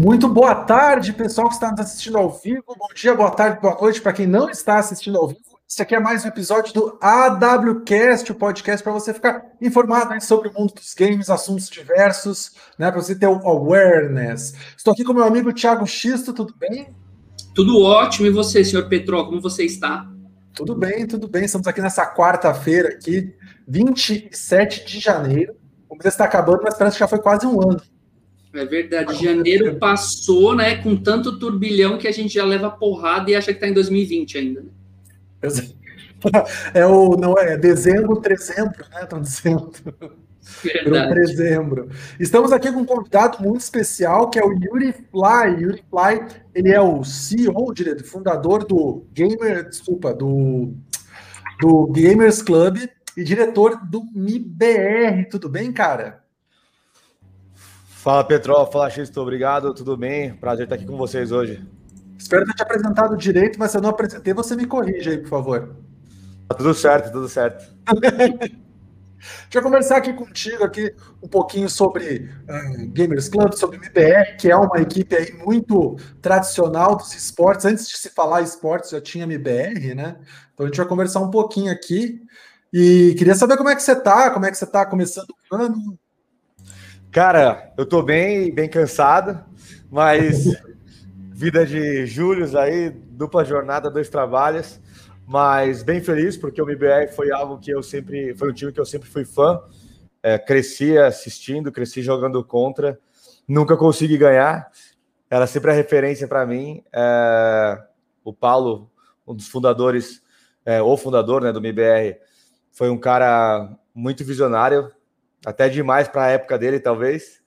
Muito boa tarde, pessoal que está nos assistindo ao vivo. Bom dia, boa tarde, boa noite para quem não está assistindo ao vivo. Esse aqui é mais um episódio do AWCast, o podcast para você ficar informado né, sobre o mundo dos games, assuntos diversos, né, para você ter o awareness. Estou aqui com meu amigo Thiago Xisto, tudo bem? Tudo ótimo. E você, senhor Petro, como você está? Tudo bem, tudo bem. Estamos aqui nessa quarta-feira aqui, 27 de janeiro. O mês está acabando, mas parece que já foi quase um ano. É verdade. Janeiro passou, né, com tanto turbilhão que a gente já leva porrada e acha que está em 2020 ainda. Né? É o não é, é dezembro, trezembro, né? Estão dizendo. Verdade. Dezembro. Estamos aqui com um convidado muito especial que é o Yuri Fly. Yuri Fly, ele é o CEO, diretor, fundador do Gamer, desculpa, do do Gamers Club e diretor do MIBR. Tudo bem, cara? Fala, Petrol. Fala, Xisto. Obrigado. Tudo bem? Prazer estar aqui com vocês hoje. Espero ter te apresentado direito, mas se eu não apresentei, você me corrige aí, por favor. Tá tudo certo, tudo certo. Deixa eu conversar aqui contigo aqui um pouquinho sobre uh, Gamers Club, sobre MBR, que é uma equipe aí muito tradicional dos esportes. Antes de se falar esportes, já tinha MBR, né? Então a gente vai conversar um pouquinho aqui. E queria saber como é que você tá, como é que você tá começando o ano, Cara, eu tô bem, bem cansado, mas vida de Július aí, dupla jornada, dois trabalhos, mas bem feliz porque o MBR foi algo que eu sempre, foi um time que eu sempre fui fã, é, cresci assistindo, cresci jogando contra, nunca consegui ganhar, era sempre a referência para mim. É, o Paulo, um dos fundadores, é, o fundador né, do MBR, foi um cara muito visionário, até demais para a época dele, talvez.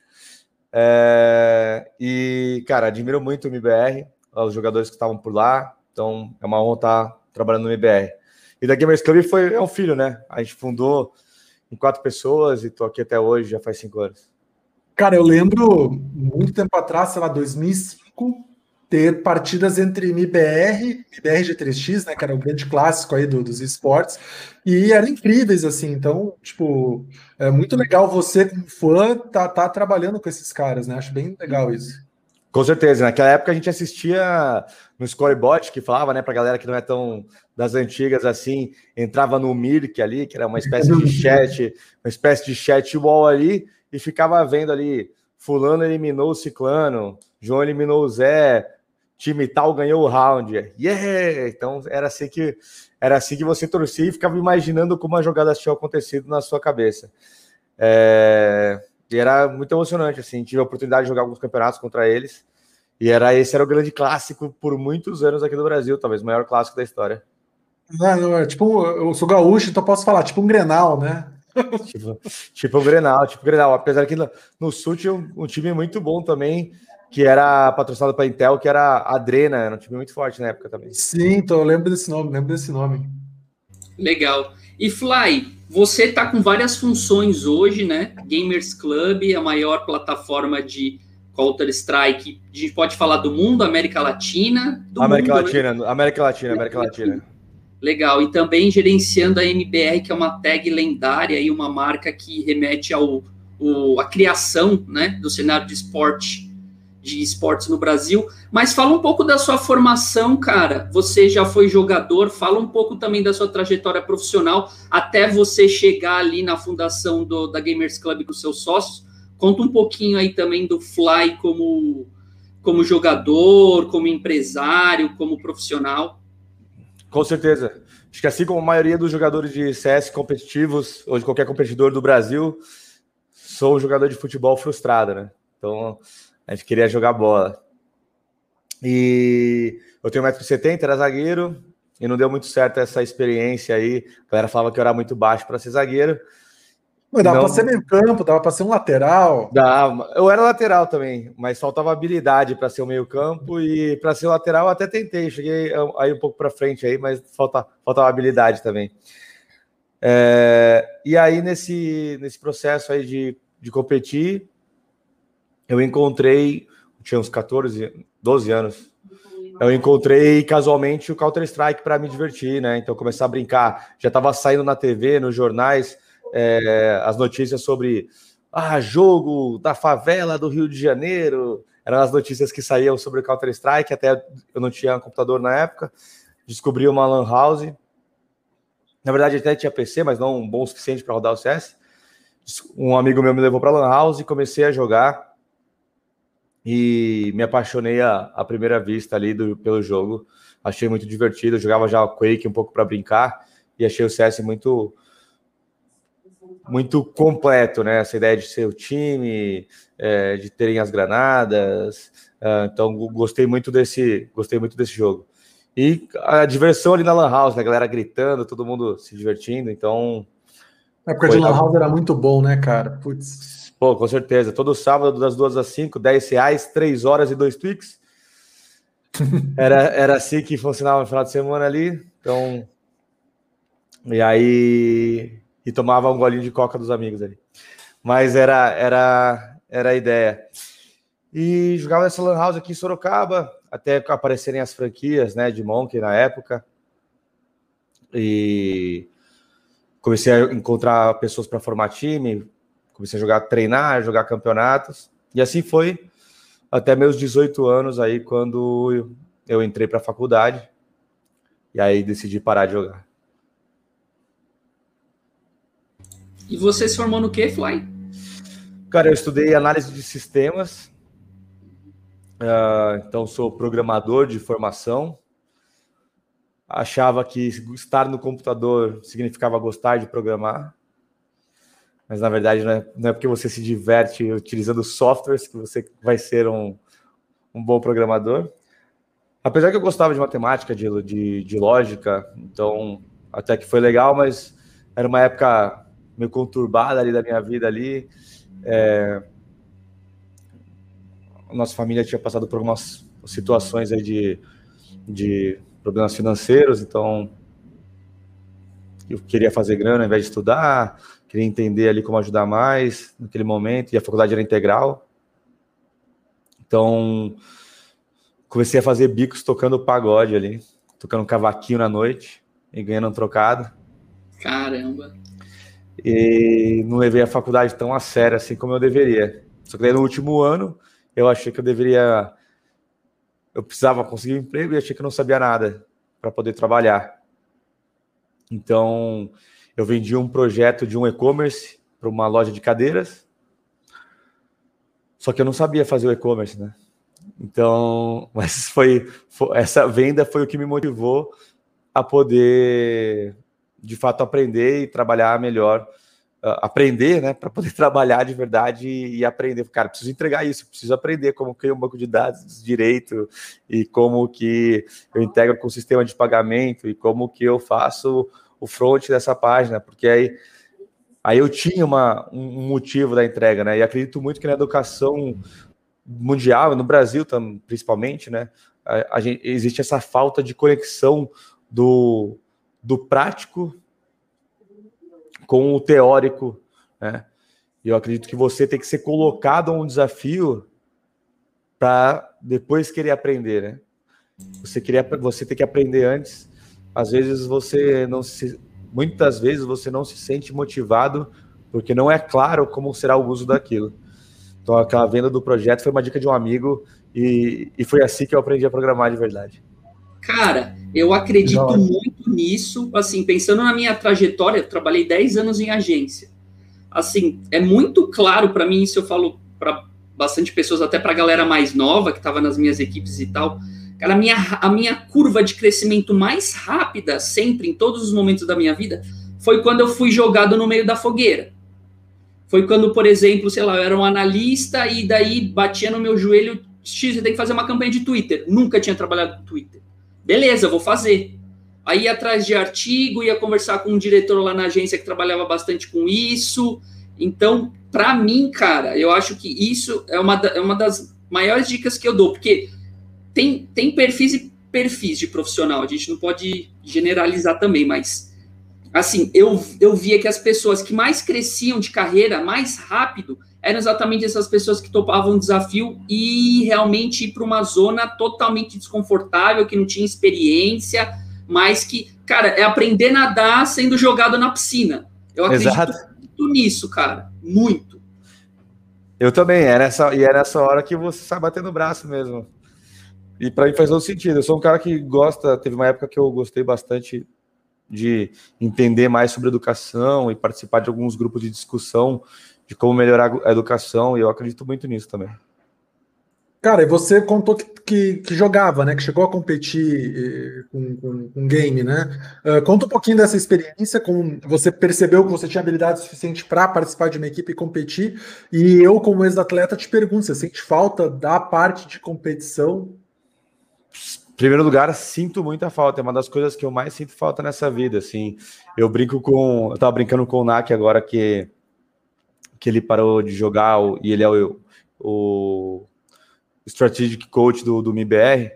É, e, cara, admiro muito o MBR, os jogadores que estavam por lá, então é uma honra estar trabalhando no MBR. E da Gamers Club foi, é um filho, né? A gente fundou em quatro pessoas e tô aqui até hoje, já faz cinco anos. Cara, eu lembro muito tempo atrás, sei lá, 2005, ter partidas entre MBR, MBR G3X, né, que era o grande clássico aí do, dos esportes, e eram incríveis, assim, então, tipo, é muito legal você, como fã, tá, tá trabalhando com esses caras, né, acho bem legal isso. Com certeza, naquela época a gente assistia no Scorebot, que falava, né, pra galera que não é tão das antigas assim, entrava no Mirk ali, que era uma espécie de chat, uma espécie de chat wall ali, e ficava vendo ali, fulano eliminou o ciclano, João eliminou o Zé, time tal ganhou o round. Yeah! Então era assim que era assim que você torcia e ficava imaginando como as jogadas tinham acontecido na sua cabeça. É... E era muito emocionante, assim, tive a oportunidade de jogar alguns campeonatos contra eles. E era esse era o grande clássico por muitos anos aqui do Brasil, talvez o maior clássico da história. Não, é tipo, eu sou gaúcho, então posso falar, tipo um Grenal, né? tipo, tipo um Grenal, tipo um Grenal. Apesar que no, no Sul tinha um, um time muito bom também, que era patrocinado para Intel, que era a Adrena, era um time muito forte na época também. Sim, então eu lembro desse nome, lembro desse nome. Legal. E Fly, você está com várias funções hoje, né? Gamers Club, a maior plataforma de Counter-Strike. A gente pode falar do mundo, América Latina. América mundo, Latina, né? América Latina, América Latina. Legal. E também gerenciando a MBR, que é uma tag lendária e uma marca que remete ao o, a criação né, do cenário de esporte de esportes no Brasil. Mas fala um pouco da sua formação, cara. Você já foi jogador, fala um pouco também da sua trajetória profissional até você chegar ali na fundação do, da Gamers Club com seus sócios. Conta um pouquinho aí também do Fly como, como jogador, como empresário, como profissional. Com certeza. Acho que assim como a maioria dos jogadores de CS competitivos, ou de qualquer competidor do Brasil, sou um jogador de futebol frustrado, né? Então, a gente queria jogar bola. E eu tenho 1,70m, era zagueiro, e não deu muito certo essa experiência aí. A galera falava que eu era muito baixo para ser zagueiro. Mas dava para ser meio campo, dava para ser um lateral. Dava. Eu era lateral também, mas faltava habilidade para ser o meio campo e para ser lateral eu até tentei. Cheguei aí um pouco para frente aí, mas falta, faltava habilidade também. É, e aí nesse, nesse processo aí de, de competir, eu encontrei, tinha uns 14, 12 anos, eu encontrei casualmente o Counter-Strike para me divertir, né? Então começar a brincar. Já estava saindo na TV, nos jornais, é, as notícias sobre ah, jogo da favela do Rio de Janeiro, eram as notícias que saíam sobre o Counter-Strike, até eu não tinha computador na época, descobri uma lan house, na verdade até tinha PC, mas não bom o suficiente para rodar o CS, um amigo meu me levou para lan house e comecei a jogar, e me apaixonei à, à primeira vista ali do, pelo jogo, achei muito divertido, eu jogava já Quake um pouco para brincar, e achei o CS muito muito completo, né? Essa ideia de ser o time, é, de terem as granadas. Uh, então gostei muito desse, gostei muito desse jogo. E a diversão ali na Lan House, né? A galera gritando, todo mundo se divertindo. Então. A época de Lan House era muito bom, né, cara? Putz. Pô, com certeza. Todo sábado, das duas às cinco, 10 reais, três horas e dois tweaks. era, era assim que funcionava no final de semana ali. Então. E aí e tomava um golinho de coca dos amigos ali. Mas era, era, era a ideia. E jogava nessa Lan House aqui em Sorocaba, até aparecerem as franquias né, de Monkey na época. E comecei a encontrar pessoas para formar time, comecei a jogar, treinar, jogar campeonatos. E assim foi até meus 18 anos aí, quando eu entrei para a faculdade. E aí decidi parar de jogar. E você se formou no que, Fly? Cara, eu estudei análise de sistemas. Uh, então, sou programador de formação. Achava que estar no computador significava gostar de programar. Mas, na verdade, não é, não é porque você se diverte utilizando softwares que você vai ser um, um bom programador. Apesar que eu gostava de matemática, de, de, de lógica, então até que foi legal, mas era uma época meio conturbada ali da minha vida ali. É... Nossa família tinha passado por algumas situações aí de, de problemas financeiros, então eu queria fazer grana ao invés de estudar, queria entender ali como ajudar mais naquele momento, e a faculdade era integral. Então, comecei a fazer bicos tocando pagode ali, tocando cavaquinho na noite e ganhando um trocado. Caramba! e não levei a faculdade tão a sério assim como eu deveria. Só que daí no último ano eu achei que eu deveria, eu precisava conseguir um emprego e achei que eu não sabia nada para poder trabalhar. Então eu vendi um projeto de um e-commerce para uma loja de cadeiras, só que eu não sabia fazer o e-commerce, né? Então, mas foi, foi essa venda foi o que me motivou a poder de fato aprender e trabalhar melhor, uh, aprender, né, para poder trabalhar de verdade e, e, aprender. Cara, preciso entregar isso, preciso aprender como criar um banco de dados direito e como que eu integro com o sistema de pagamento e como que eu faço o front dessa página, porque aí aí eu tinha uma, um motivo da entrega, né? E acredito muito que na educação mundial, no Brasil também, principalmente, né? A, a gente, existe essa falta de conexão do, do prático com o teórico, né? E eu acredito que você tem que ser colocado a um desafio para depois querer aprender, né? Você queria, você tem que aprender antes. Às vezes você não se, muitas vezes você não se sente motivado porque não é claro como será o uso daquilo. Então aquela venda do projeto foi uma dica de um amigo e, e foi assim que eu aprendi a programar de verdade. Cara, eu acredito Não. muito nisso. Assim, pensando na minha trajetória, eu trabalhei 10 anos em agência. Assim, é muito claro para mim, isso eu falo para bastante pessoas, até para a galera mais nova que estava nas minhas equipes e tal. Cara, a minha, a minha curva de crescimento mais rápida, sempre, em todos os momentos da minha vida, foi quando eu fui jogado no meio da fogueira. Foi quando, por exemplo, sei lá, eu era um analista e daí batia no meu joelho, X, você tem que fazer uma campanha de Twitter. Nunca tinha trabalhado com Twitter. Beleza, vou fazer. Aí ia atrás de artigo, ia conversar com um diretor lá na agência que trabalhava bastante com isso. Então, para mim, cara, eu acho que isso é uma, é uma das maiores dicas que eu dou, porque tem, tem perfis e perfis de profissional, a gente não pode generalizar também, mas assim, eu, eu via que as pessoas que mais cresciam de carreira mais rápido eram exatamente essas pessoas que topavam o desafio e realmente ir para uma zona totalmente desconfortável, que não tinha experiência, mas que, cara, é aprender a nadar sendo jogado na piscina. Eu acredito Exato. muito nisso, cara. Muito. Eu também, é nessa, e é nessa hora que você sai batendo o braço mesmo. E para mim faz todo sentido. Eu sou um cara que gosta, teve uma época que eu gostei bastante de entender mais sobre educação e participar de alguns grupos de discussão de como melhorar a educação, e eu acredito muito nisso também. Cara, e você contou que, que, que, jogava, né? Que chegou a competir eh, com, com, game, né? Uh, conta um pouquinho dessa experiência, com você percebeu que você tinha habilidade suficiente para participar de uma equipe e competir. E eu, como ex-atleta, te pergunto: você sente falta da parte de competição? Primeiro lugar, sinto muita falta. É uma das coisas que eu mais sinto falta nessa vida. Assim, eu brinco com, eu tava brincando com o Nak agora que que ele parou de jogar e ele é o, o strategic coach do, do MIBR.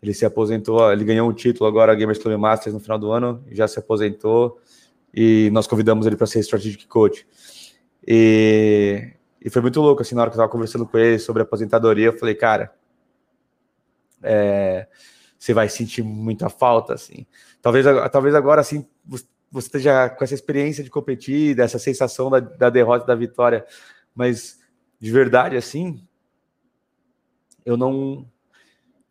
Ele se aposentou, ele ganhou um título agora, Gamers Club Masters, no final do ano, já se aposentou e nós convidamos ele para ser strategic coach. E, e foi muito louco, assim, na hora que eu estava conversando com ele sobre aposentadoria, eu falei, cara, é, você vai sentir muita falta, assim. Talvez, talvez agora, assim, você esteja com essa experiência de competir, dessa sensação da, da derrota da vitória, mas de verdade, assim, eu não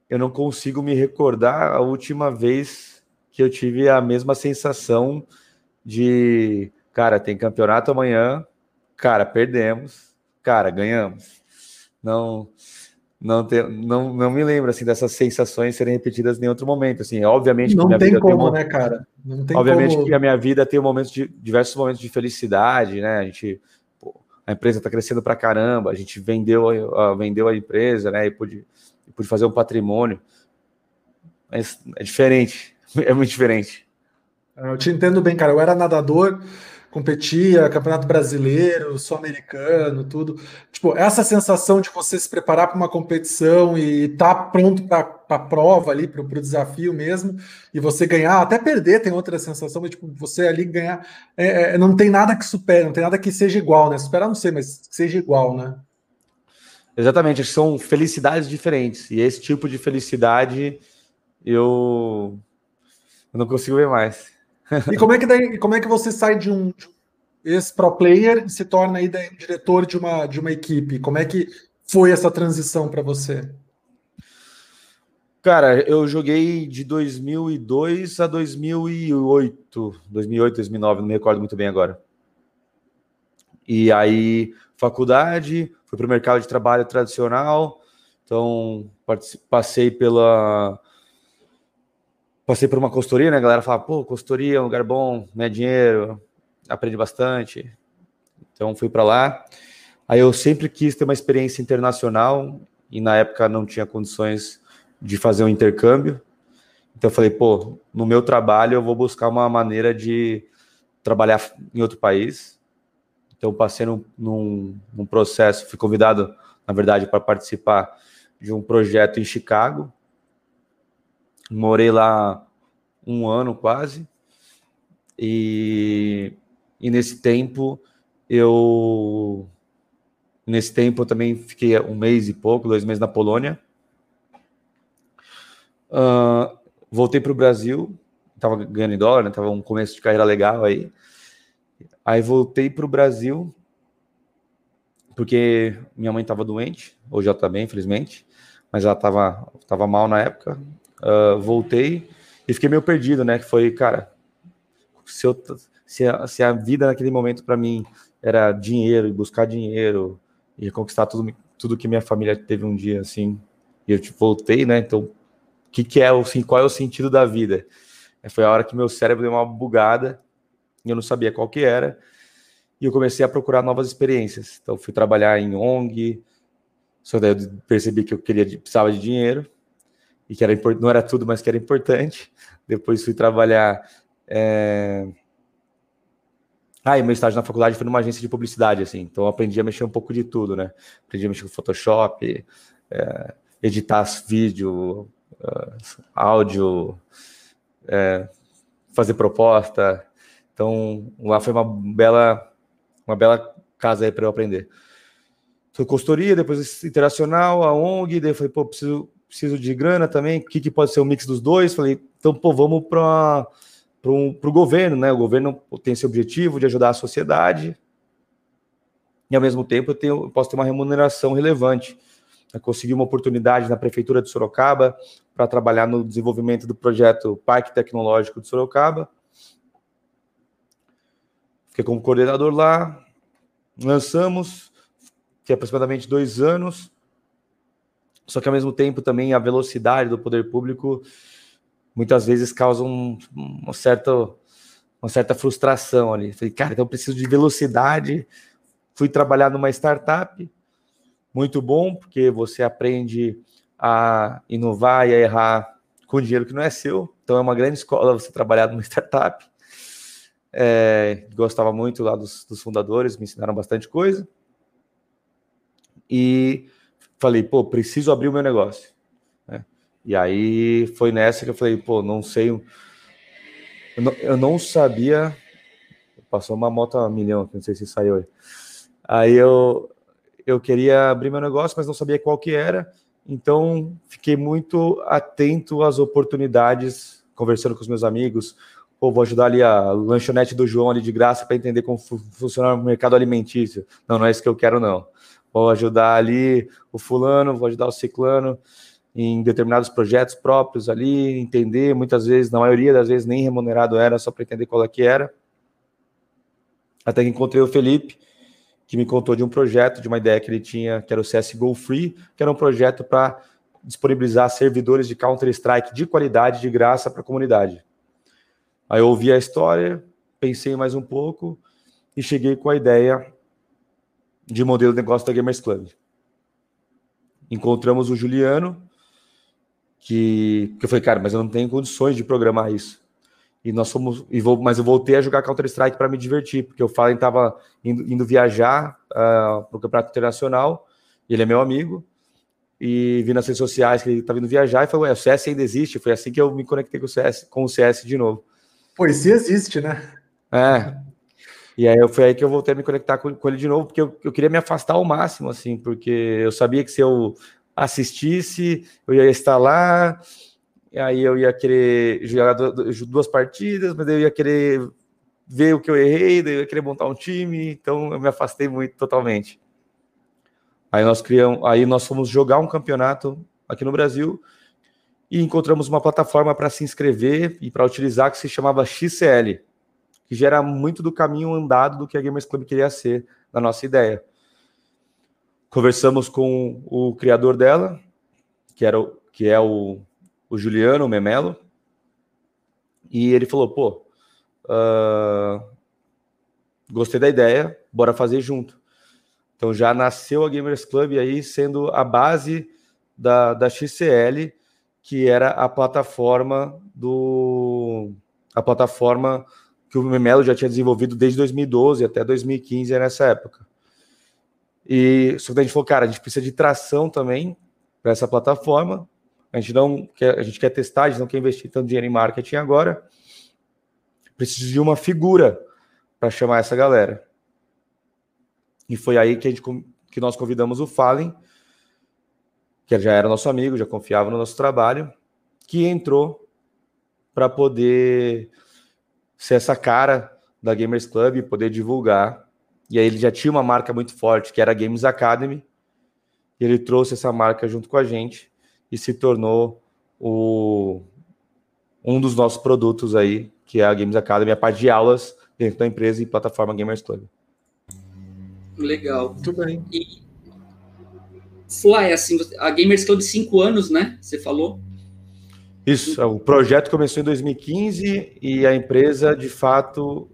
eu não consigo me recordar a última vez que eu tive a mesma sensação de, cara, tem campeonato amanhã, cara, perdemos, cara, ganhamos. Não não, te, não, não me lembro assim dessas sensações serem repetidas em outro momento. Assim, obviamente não tem como, tem né, cara? obviamente como... que a minha vida tem momentos de diversos momentos de felicidade, né? A gente a empresa está crescendo para caramba, a gente vendeu, uh, vendeu a empresa, né? E pude, pude fazer um patrimônio. Mas é diferente, é muito diferente. Eu te entendo bem, cara. Eu era nadador, competia, campeonato brasileiro, sul-americano, tudo. Tipo, essa sensação de você se preparar para uma competição e estar tá pronto para a prova ali, para o desafio mesmo, e você ganhar, até perder tem outra sensação, mas tipo, você ali ganhar, é, é, não tem nada que supere, não tem nada que seja igual, né? Superar não sei, mas seja igual, né? Exatamente, são felicidades diferentes, e esse tipo de felicidade eu, eu não consigo ver mais. E como é que daí, como é que você sai de um, ex-pro player e se torna aí daí, diretor de uma, de uma equipe? Como é que foi essa transição para você? Cara, eu joguei de 2002 a 2008, 2008, 2009, não me recordo muito bem agora. E aí, faculdade, fui para o mercado de trabalho tradicional, então passei pela passei por uma consultoria, né? A galera fala, pô, consultoria é um lugar bom, né? Dinheiro, aprende bastante. Então fui para lá. Aí eu sempre quis ter uma experiência internacional e na época não tinha condições de fazer um intercâmbio. Então eu falei, pô, no meu trabalho eu vou buscar uma maneira de trabalhar em outro país. Então passei num, num, num processo, fui convidado, na verdade, para participar de um projeto em Chicago, Morei lá um ano quase. E, e nesse tempo eu nesse tempo eu também fiquei um mês e pouco, dois meses na Polônia. Uh, voltei para o Brasil, estava ganhando em dólar, né? Tava um começo de carreira legal aí. Aí voltei para o Brasil porque minha mãe estava doente, hoje ela está bem, infelizmente, mas ela estava tava mal na época uh, voltei e fiquei meio perdido, né? Que foi, cara, se, eu, se, a, se a vida naquele momento para mim era dinheiro, buscar dinheiro e conquistar tudo, tudo que minha família teve um dia, assim, e eu tipo, voltei, né? Então, o que, que é assim, qual é o sentido da vida? Foi a hora que meu cérebro deu uma bugada e eu não sabia qual que era. E eu comecei a procurar novas experiências. Então, fui trabalhar em ONG, só daí eu percebi que eu queria precisava de dinheiro e que era não era tudo, mas que era importante. Depois fui trabalhar. É... Ah, e meu estágio na faculdade foi numa agência de publicidade, assim. Então aprendi a mexer um pouco de tudo, né? Aprendi a mexer com Photoshop, é... editar vídeo, uh, áudio, é... fazer proposta. Então lá foi uma bela, uma bela casa aí para eu aprender. Foi consultoria, depois internacional, a ONG, daí eu falei, pô, preciso preciso de grana também, o que, que pode ser o mix dos dois? Falei, então, pô, vamos para o governo, né? O governo tem esse objetivo de ajudar a sociedade. e ao mesmo tempo eu, tenho, eu posso ter uma remuneração relevante. Eu consegui uma oportunidade na prefeitura de Sorocaba para trabalhar no desenvolvimento do projeto Parque Tecnológico de Sorocaba. Fiquei como coordenador lá, lançamos, que aproximadamente dois anos, só que ao mesmo tempo também a velocidade do poder público muitas vezes causa um, uma, certa, uma certa frustração ali. Falei, cara, então eu preciso de velocidade. Fui trabalhar numa startup, muito bom, porque você aprende a inovar e a errar com dinheiro que não é seu. Então é uma grande escola você trabalhar numa startup. É, gostava muito lá dos, dos fundadores, me ensinaram bastante coisa. E falei, pô, preciso abrir o meu negócio. Né? E aí foi nessa que eu falei, pô, não sei. Eu não, eu não sabia. Passou uma moto a milhão, não sei se saiu aí. Aí eu, eu queria abrir meu negócio, mas não sabia qual que era. Então fiquei muito atento às oportunidades, conversando com os meus amigos. Pô, vou ajudar ali a lanchonete do João ali de graça para entender como funciona o mercado alimentício. Não, não é isso que eu quero, não vou ajudar ali o fulano, vou ajudar o ciclano em determinados projetos próprios ali, entender, muitas vezes, na maioria das vezes, nem remunerado era, só para entender qual é que era. Até que encontrei o Felipe, que me contou de um projeto, de uma ideia que ele tinha, que era o CSGO Free, que era um projeto para disponibilizar servidores de Counter-Strike de qualidade, de graça para a comunidade. Aí eu ouvi a história, pensei mais um pouco e cheguei com a ideia de modelo de negócio da Gamers Club. Encontramos o Juliano, que, que eu falei, cara, mas eu não tenho condições de programar isso. E nós fomos, e vou, mas eu voltei a jogar Counter-Strike para me divertir, porque o Fallen estava indo, indo, viajar uh, ah, para o Campeonato Internacional, ele é meu amigo, e vi nas redes sociais que ele estava indo viajar, e falei, ué, o CS ainda existe? Foi assim que eu me conectei com o CS, com o CS de novo. Pois se existe, né? É, e aí foi aí que eu voltei a me conectar com, com ele de novo, porque eu, eu, queria me afastar ao máximo, assim, porque eu sabia que se eu assistisse, eu ia estar lá, e aí eu ia querer jogar duas partidas, mas eu ia querer ver o que eu errei, daí eu ia querer montar um time, então eu me afastei muito totalmente. Aí nós criamos, aí nós fomos jogar um campeonato aqui no Brasil e encontramos uma plataforma para se inscrever e para utilizar que se chamava XCL que gera muito do caminho andado do que a Gamers Club queria ser, na nossa ideia. Conversamos com o criador dela, que, era o, que é o, o Juliano Memelo, e ele falou: pô, uh, gostei da ideia, bora fazer junto. Então já nasceu a Gamers Club aí sendo a base da, da XCL, que era a plataforma do a plataforma que o Memelo já tinha desenvolvido desde 2012 até 2015, nessa época. E só que a gente falou, cara, a gente precisa de tração também para essa plataforma. A gente não quer, a gente quer testar, a gente não quer investir tanto dinheiro em marketing agora. Precisa de uma figura para chamar essa galera. E foi aí que, a gente, que nós convidamos o Fallen, que já era nosso amigo, já confiava no nosso trabalho, que entrou para poder ser essa cara da Gamers Club e poder divulgar. E aí ele já tinha uma marca muito forte, que era a Games Academy, e ele trouxe essa marca junto com a gente e se tornou o, um dos nossos produtos aí, que é a Games Academy, a parte de aulas dentro da empresa e plataforma Gamers Club. Legal. Muito bem. E Fly, assim, a Gamers Club cinco anos, né? Você falou? Isso, o projeto começou em 2015 e a empresa, de fato,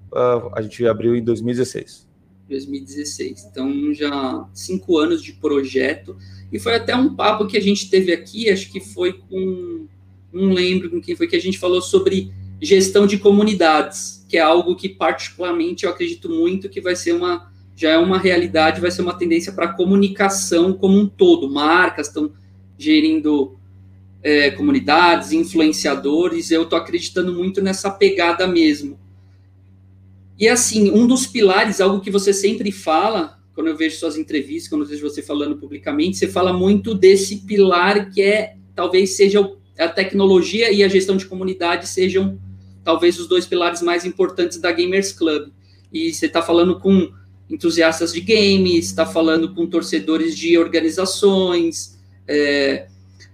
a gente abriu em 2016. 2016. Então, já cinco anos de projeto. E foi até um papo que a gente teve aqui, acho que foi com. Não lembro com quem foi que a gente falou sobre gestão de comunidades, que é algo que, particularmente, eu acredito muito que vai ser uma. Já é uma realidade, vai ser uma tendência para a comunicação como um todo. Marcas estão gerindo é, comunidades, influenciadores, eu estou acreditando muito nessa pegada mesmo. E assim, um dos pilares, algo que você sempre fala, quando eu vejo suas entrevistas, quando eu vejo você falando publicamente, você fala muito desse pilar que é, talvez seja a tecnologia e a gestão de comunidade sejam talvez os dois pilares mais importantes da Gamers Club. E você está falando com entusiastas de games, está falando com torcedores de organizações. É,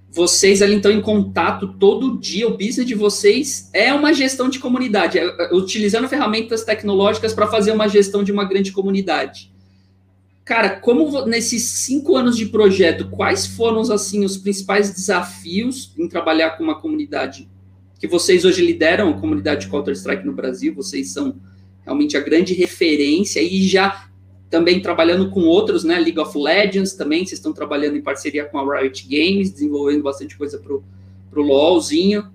vocês ali estão em contato todo dia, o business de vocês é uma gestão de comunidade, é, é utilizando ferramentas tecnológicas para fazer uma gestão de uma grande comunidade. Cara, como nesses cinco anos de projeto, quais foram assim os principais desafios em trabalhar com uma comunidade que vocês hoje lideram, a comunidade Counter Strike no Brasil? Vocês são realmente a grande referência e já também trabalhando com outros, né? League of Legends também, vocês estão trabalhando em parceria com a Riot Games, desenvolvendo bastante coisa pro, pro LoLzinho.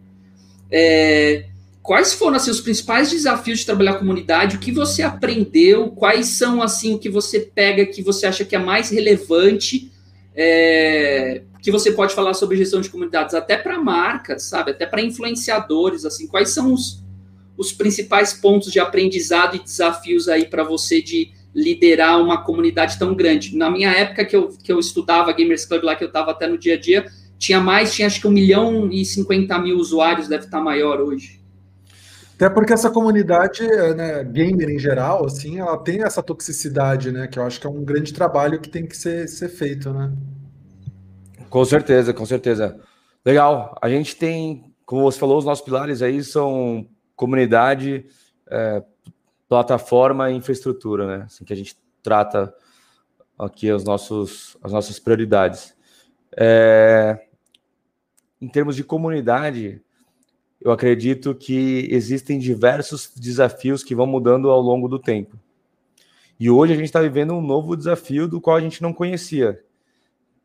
É, quais foram assim, os principais desafios de trabalhar a comunidade? O que você aprendeu? Quais são assim o que você pega que você acha que é mais relevante? É, que você pode falar sobre gestão de comunidades, até para marcas, sabe? Até para influenciadores, assim. Quais são os, os principais pontos de aprendizado e desafios aí para você de liderar uma comunidade tão grande? Na minha época que eu, que eu estudava Gamers Club lá, que eu estava até no dia a dia, tinha mais, tinha acho que um milhão e cinquenta mil usuários, deve estar maior hoje. Até porque essa comunidade, né, gamer em geral, assim, ela tem essa toxicidade, né? Que eu acho que é um grande trabalho que tem que ser, ser feito, né? Com certeza, com certeza. Legal. A gente tem, como você falou, os nossos pilares aí são comunidade, é, plataforma e infraestrutura, né? Assim que a gente trata aqui os nossos, as nossas prioridades. É, em termos de comunidade, eu acredito que existem diversos desafios que vão mudando ao longo do tempo. E hoje a gente está vivendo um novo desafio do qual a gente não conhecia,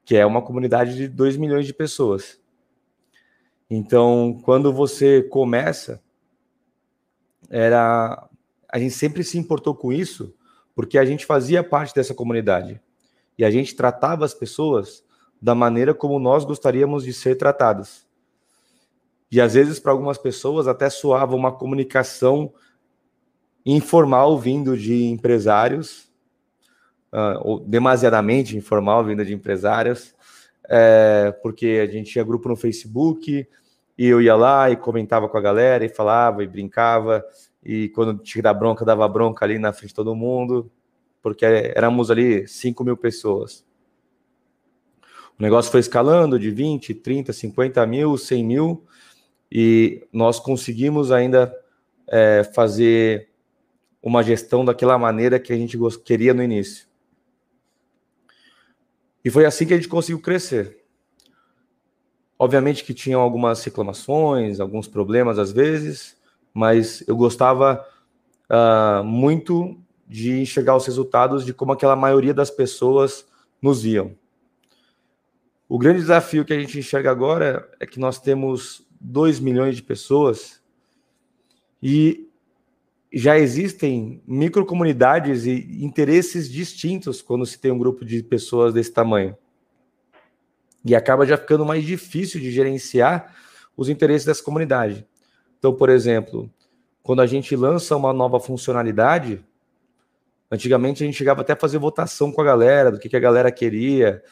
que é uma comunidade de 2 milhões de pessoas. Então, quando você começa, era a gente sempre se importou com isso, porque a gente fazia parte dessa comunidade. E a gente tratava as pessoas da maneira como nós gostaríamos de ser tratadas. E às vezes, para algumas pessoas, até soava uma comunicação informal vindo de empresários, uh, ou demasiadamente informal vindo de empresários, é, porque a gente tinha grupo no Facebook e eu ia lá e comentava com a galera e falava e brincava, e quando tinha que dar bronca, dava bronca ali na frente de todo mundo, porque éramos ali 5 mil pessoas. O negócio foi escalando de 20, 30, 50 mil, 100 mil, e nós conseguimos ainda é, fazer uma gestão daquela maneira que a gente queria no início. E foi assim que a gente conseguiu crescer. Obviamente que tinham algumas reclamações, alguns problemas às vezes, mas eu gostava uh, muito de enxergar os resultados de como aquela maioria das pessoas nos viam. O grande desafio que a gente enxerga agora é que nós temos 2 milhões de pessoas e já existem microcomunidades e interesses distintos quando se tem um grupo de pessoas desse tamanho. E acaba já ficando mais difícil de gerenciar os interesses dessa comunidade. Então, por exemplo, quando a gente lança uma nova funcionalidade, antigamente a gente chegava até a fazer votação com a galera, do que, que a galera queria,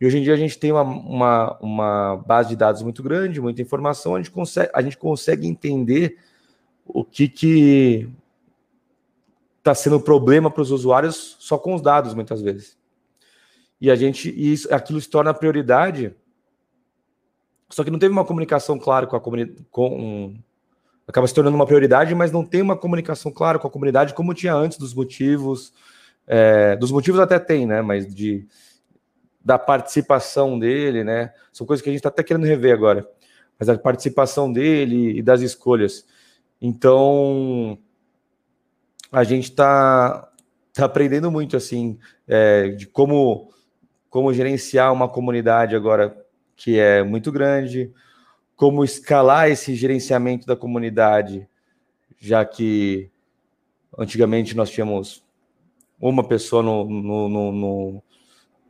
e hoje em dia a gente tem uma, uma, uma base de dados muito grande, muita informação, a gente consegue, a gente consegue entender o que que está sendo problema para os usuários só com os dados, muitas vezes. E a gente e isso, aquilo se torna prioridade, só que não teve uma comunicação clara com a comunidade, com acaba se tornando uma prioridade, mas não tem uma comunicação clara com a comunidade como tinha antes dos motivos, é, dos motivos até tem, né? Mas de da participação dele, né? São coisas que a gente está até querendo rever agora, mas a participação dele e das escolhas. Então, a gente está tá aprendendo muito, assim, é, de como, como gerenciar uma comunidade agora que é muito grande, como escalar esse gerenciamento da comunidade, já que antigamente nós tínhamos uma pessoa no, no, no, no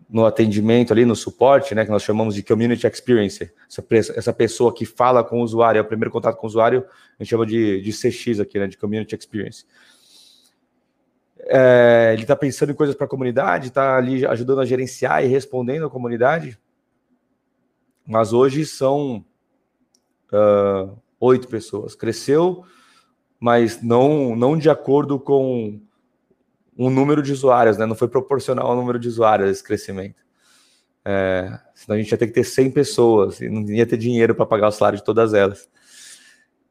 no atendimento ali, no suporte, né, que nós chamamos de community experience, essa, essa pessoa que fala com o usuário, é o primeiro contato com o usuário, a gente chama de, de CX aqui, né, de community experience. É, ele está pensando em coisas para a comunidade, está ali ajudando a gerenciar e respondendo a comunidade, mas hoje são uh, oito pessoas. Cresceu, mas não, não de acordo com um número de usuários, né? Não foi proporcional ao número de usuários esse crescimento. É, senão a gente ia ter que ter 100 pessoas e não ia ter dinheiro para pagar o salário de todas elas.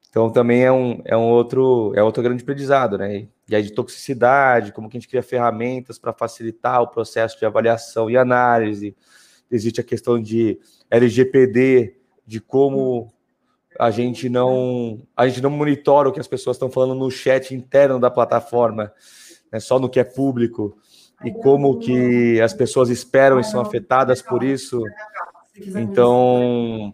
Então também é um, é um outro é outro grande aprendizado, né? E aí de toxicidade, como que a gente cria ferramentas para facilitar o processo de avaliação e análise. Existe a questão de LGPD, de como a gente não a gente não monitora o que as pessoas estão falando no chat interno da plataforma, né, só no que é público e como que as pessoas esperam e são afetadas por isso. Então,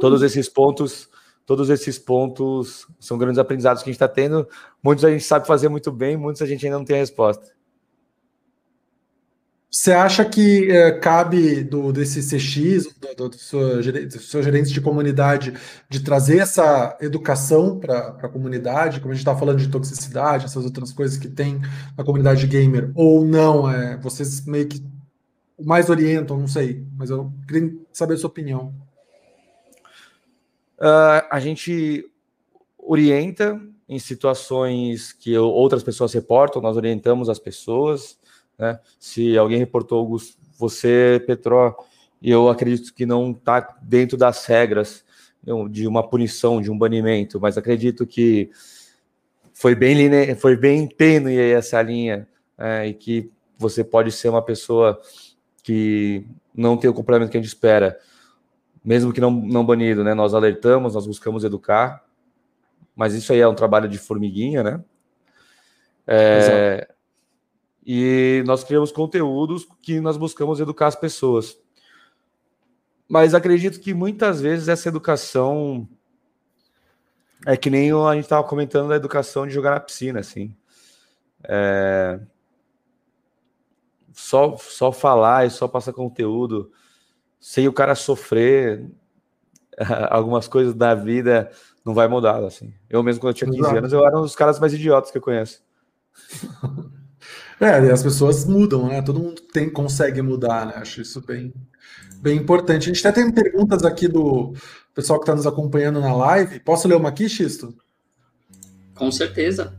todos esses pontos, todos esses pontos são grandes aprendizados que a gente está tendo. Muitos a gente sabe fazer muito bem, muitos a gente ainda não tem a resposta. Você acha que é, cabe do desse CX, do, do, seu, do seu gerente de comunidade, de trazer essa educação para a comunidade, como a gente está falando de toxicidade, essas outras coisas que tem na comunidade gamer, ou não? É, vocês meio que mais orientam, não sei, mas eu queria saber a sua opinião. Uh, a gente orienta em situações que outras pessoas reportam, nós orientamos as pessoas. Né? Se alguém reportou você, Petró, eu acredito que não está dentro das regras de uma punição, de um banimento, mas acredito que foi bem, foi bem tênue essa linha é, e que você pode ser uma pessoa que não tem o complemento que a gente espera, mesmo que não, não banido, né? Nós alertamos, nós buscamos educar, mas isso aí é um trabalho de formiguinha, né? É, e nós criamos conteúdos que nós buscamos educar as pessoas. Mas acredito que muitas vezes essa educação é que nem a gente estava comentando da educação de jogar na piscina, assim. É... Só, só falar e só passar conteúdo sem o cara sofrer algumas coisas da vida não vai mudar, assim. Eu mesmo, quando eu tinha 15 Exato. anos, eu era um dos caras mais idiotas que eu conheço. É, as pessoas mudam, né? Todo mundo tem, consegue mudar, né? Acho isso bem, bem importante. A gente até tem perguntas aqui do pessoal que está nos acompanhando na live. Posso ler uma aqui, Xisto? Com certeza.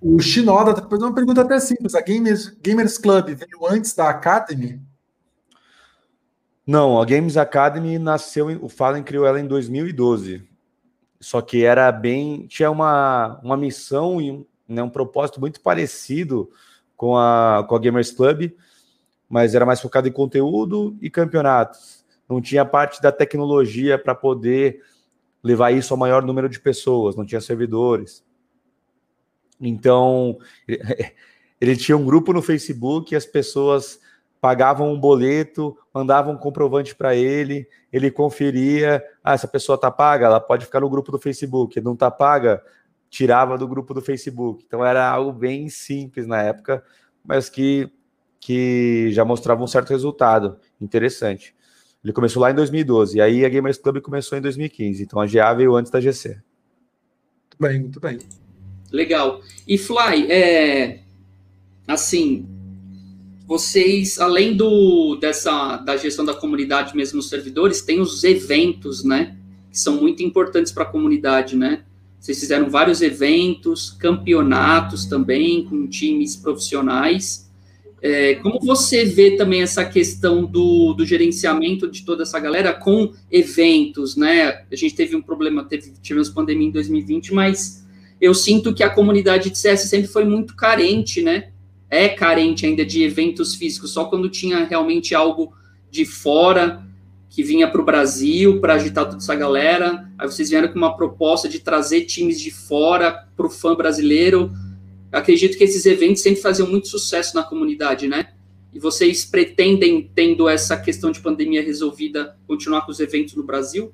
O Shinoda está fazendo uma pergunta até simples. A Gamers, Gamers Club veio antes da Academy? Não, a Games Academy nasceu, o Fallen criou ela em 2012. Só que era bem. tinha uma, uma missão e né, um propósito muito parecido com a, com a Gamers Club, mas era mais focado em conteúdo e campeonatos. Não tinha parte da tecnologia para poder levar isso ao maior número de pessoas, não tinha servidores. Então, ele tinha um grupo no Facebook as pessoas pagavam um boleto, mandavam um comprovante para ele, ele conferia, ah, essa pessoa tá paga, ela pode ficar no grupo do Facebook, não tá paga, tirava do grupo do Facebook. Então era algo bem simples na época, mas que, que já mostrava um certo resultado interessante. Ele começou lá em 2012, e aí a Gamers Club começou em 2015. Então a GA veio antes da GC. Muito bem, muito bem. Legal. E Fly, é, assim, vocês, além do dessa da gestão da comunidade mesmo nos servidores, tem os eventos, né? Que são muito importantes para a comunidade, né? Vocês fizeram vários eventos, campeonatos também com times profissionais. É, como você vê também essa questão do, do, gerenciamento de toda essa galera com eventos, né? A gente teve um problema, teve, tivemos pandemia em 2020, mas eu sinto que a comunidade de CS sempre foi muito carente, né? É carente ainda de eventos físicos, só quando tinha realmente algo de fora que vinha para o Brasil para agitar toda essa galera. Aí vocês vieram com uma proposta de trazer times de fora para o fã brasileiro. Eu acredito que esses eventos sempre faziam muito sucesso na comunidade, né? E vocês pretendem, tendo essa questão de pandemia resolvida, continuar com os eventos no Brasil?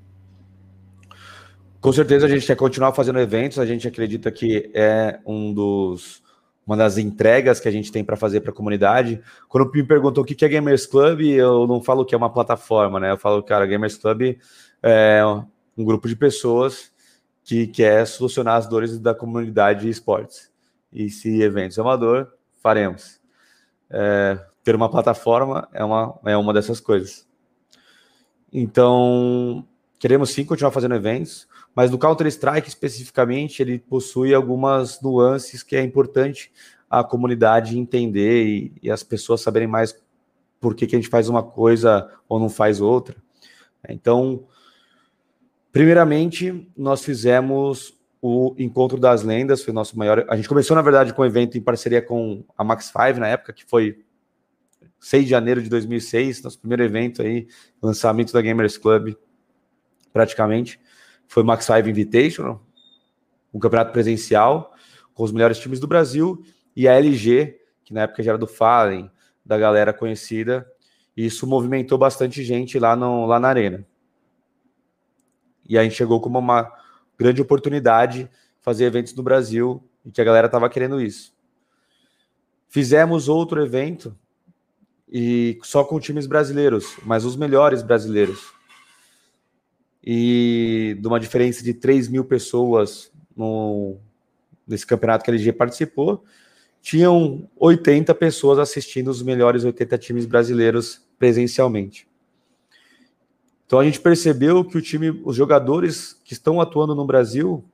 Com certeza a gente quer continuar fazendo eventos. A gente acredita que é um dos uma das entregas que a gente tem para fazer para a comunidade. Quando me perguntou o que é Gamers Club, eu não falo que é uma plataforma, né? Eu falo, cara, Gamers Club é um grupo de pessoas que quer solucionar as dores da comunidade de esportes. E se eventos é uma dor, faremos. É, ter uma plataforma é uma, é uma dessas coisas. Então, queremos sim continuar fazendo eventos. Mas no Counter-Strike especificamente, ele possui algumas nuances que é importante a comunidade entender e, e as pessoas saberem mais por que, que a gente faz uma coisa ou não faz outra. Então, primeiramente, nós fizemos o Encontro das Lendas, foi o nosso maior. A gente começou, na verdade, com um evento em parceria com a Max 5 na época, que foi 6 de janeiro de 2006, nosso primeiro evento aí, lançamento da Gamers Club, praticamente. Foi o Max 5 Invitational, um campeonato presencial com os melhores times do Brasil e a LG, que na época já era do Fallen, da galera conhecida. E isso movimentou bastante gente lá, no, lá na arena. E a gente chegou como uma grande oportunidade fazer eventos no Brasil e que a galera estava querendo isso. Fizemos outro evento e só com times brasileiros, mas os melhores brasileiros. E de uma diferença de 3 mil pessoas no, nesse campeonato que a LG participou, tinham 80 pessoas assistindo os melhores 80 times brasileiros presencialmente. Então a gente percebeu que o time, os jogadores que estão atuando no Brasil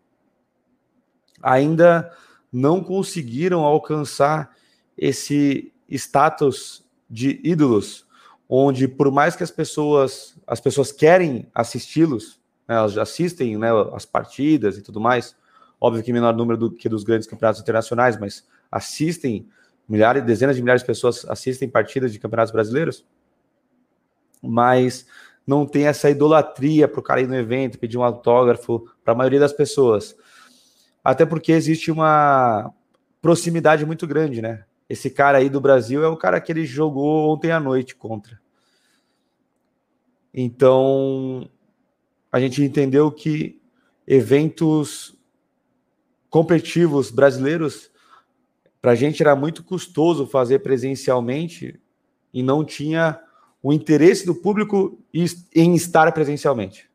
ainda não conseguiram alcançar esse status de ídolos, onde por mais que as pessoas as pessoas querem assisti-los, né, elas assistem né, as partidas e tudo mais, óbvio que menor número do que dos grandes campeonatos internacionais, mas assistem milhares, dezenas de milhares de pessoas assistem partidas de campeonatos brasileiros, mas não tem essa idolatria para o cara ir no evento, pedir um autógrafo para a maioria das pessoas. Até porque existe uma proximidade muito grande, né? Esse cara aí do Brasil é o cara que ele jogou ontem à noite contra. Então, a gente entendeu que eventos competitivos brasileiros, para a gente era muito custoso fazer presencialmente e não tinha o interesse do público em estar presencialmente.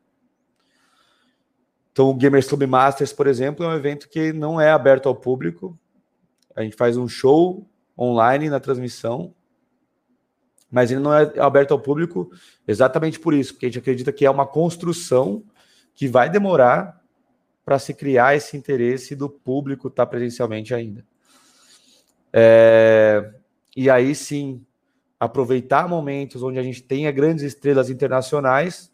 Então, o Gamers Club Masters, por exemplo, é um evento que não é aberto ao público. A gente faz um show online na transmissão, mas ele não é aberto ao público exatamente por isso, porque a gente acredita que é uma construção que vai demorar para se criar esse interesse do público estar presencialmente ainda. É... E aí sim, aproveitar momentos onde a gente tenha grandes estrelas internacionais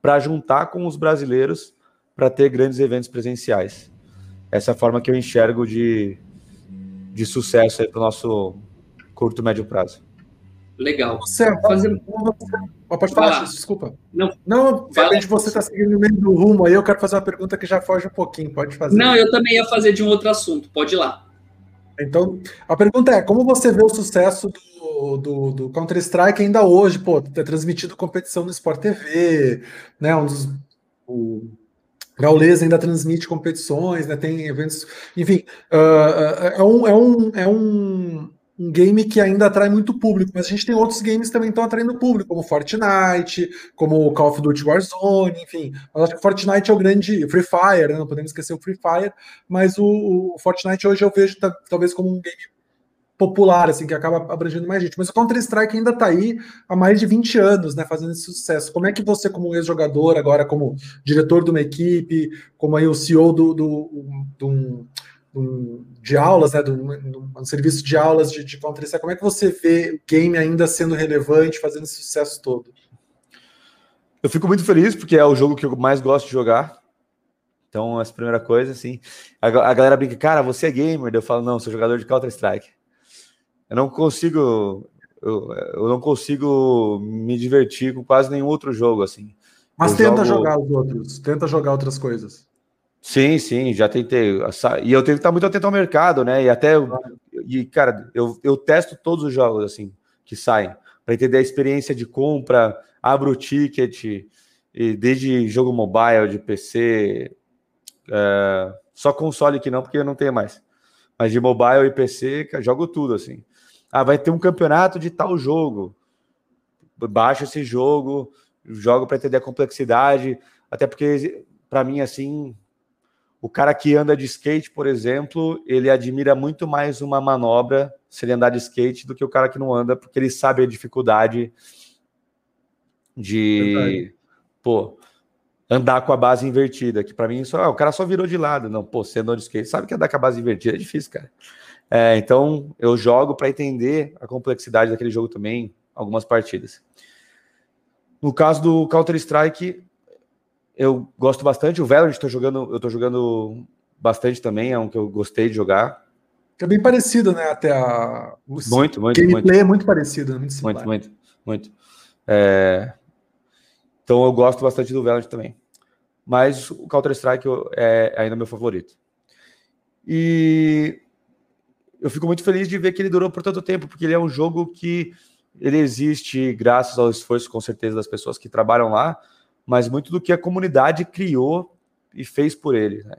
para juntar com os brasileiros para ter grandes eventos presenciais. Essa é a forma que eu enxergo de, de sucesso para o nosso curto médio prazo. Legal. Você, Fazendo... Pode falar, desculpa. Não, não de você está seguindo no meio do rumo aí, eu quero fazer uma pergunta que já foge um pouquinho, pode fazer. Não, eu também ia fazer de um outro assunto, pode ir lá. Então, a pergunta é, como você vê o sucesso do do, do, Counter-Strike ainda hoje, pô, é transmitido competição no Sport TV, né? Um dos, o Gaules ainda transmite competições, né? Tem eventos, enfim, uh, é, um, é, um, é um, um game que ainda atrai muito público, mas a gente tem outros games que também estão atraindo público, como Fortnite, como Call of Duty Warzone, enfim. Mas acho que Fortnite é o grande Free Fire, né? não podemos esquecer o Free Fire, mas o, o Fortnite hoje eu vejo talvez como um game popular, assim, que acaba abrangendo mais gente. Mas o Counter-Strike ainda está aí há mais de 20 anos, né, fazendo esse sucesso. Como é que você, como ex-jogador, agora como diretor de uma equipe, como aí o CEO do, do, do, do de aulas, né, do, do, serviço de aulas de, de Counter-Strike, como é que você vê o game ainda sendo relevante, fazendo esse sucesso todo? Eu fico muito feliz, porque é o jogo que eu mais gosto de jogar. Então, essa é primeira coisa, assim. A, a galera brinca, cara, você é gamer? Eu falo, não, sou jogador de Counter-Strike. Eu não consigo. Eu, eu, não consigo me divertir com quase nenhum outro jogo, assim. Mas eu tenta jogo... jogar os outros, tenta jogar outras coisas. Sim, sim, já tentei. E eu tenho que estar muito atento ao mercado, né? E até. E, cara, eu, eu testo todos os jogos, assim, que saem, para entender a experiência de compra, abro o ticket, e desde jogo mobile, de PC, é, só console que não, porque eu não tenho mais. Mas de mobile e PC, jogo tudo, assim. Ah, vai ter um campeonato de tal jogo. Baixa esse jogo, jogo para entender a complexidade. Até porque, para mim, assim, o cara que anda de skate, por exemplo, ele admira muito mais uma manobra se ele andar de skate do que o cara que não anda, porque ele sabe a dificuldade de. Verdade. Pô, andar com a base invertida, que para mim só, ah, o cara só virou de lado. Não, pô, você andou de skate, sabe que andar com a base invertida é difícil, cara. É, então eu jogo para entender a complexidade daquele jogo também, algumas partidas. No caso do Counter Strike, eu gosto bastante. O Valorant estou jogando, eu tô jogando bastante também, é um que eu gostei de jogar. É bem parecido, né? Até a. O muito, muito. gameplay muito. é muito parecido, né? muito Muito, muito, muito. É... Então eu gosto bastante do Valorant também. Mas o Counter-Strike é ainda meu favorito. E eu fico muito feliz de ver que ele durou por tanto tempo, porque ele é um jogo que ele existe graças ao esforço, com certeza, das pessoas que trabalham lá, mas muito do que a comunidade criou e fez por ele. Né?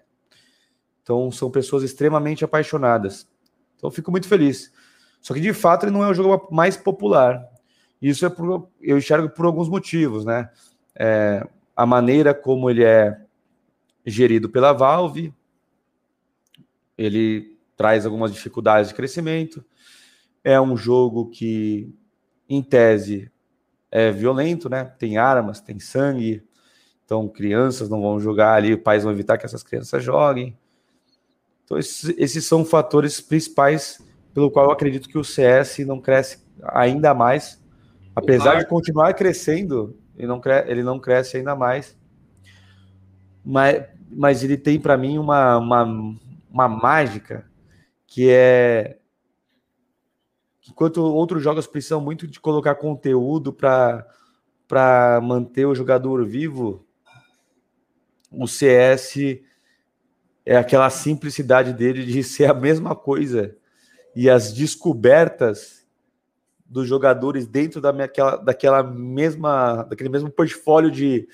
Então, são pessoas extremamente apaixonadas. Então, fico muito feliz. Só que, de fato, ele não é o jogo mais popular. Isso é por, eu enxergo por alguns motivos, né? É, a maneira como ele é gerido pela Valve, ele traz algumas dificuldades de crescimento. É um jogo que, em tese, é violento, né? Tem armas, tem sangue. Então, crianças não vão jogar ali, pais vão evitar que essas crianças joguem. Então, esses, esses são fatores principais pelo qual eu acredito que o CS não cresce ainda mais, apesar de continuar crescendo, ele não, cre ele não cresce ainda mais. Mas, mas ele tem para mim uma, uma, uma mágica que é enquanto outros jogos precisam muito de colocar conteúdo para manter o jogador vivo, o CS é aquela simplicidade dele de ser a mesma coisa. E as descobertas dos jogadores dentro da daquela, daquela mesma daquele mesmo portfólio de,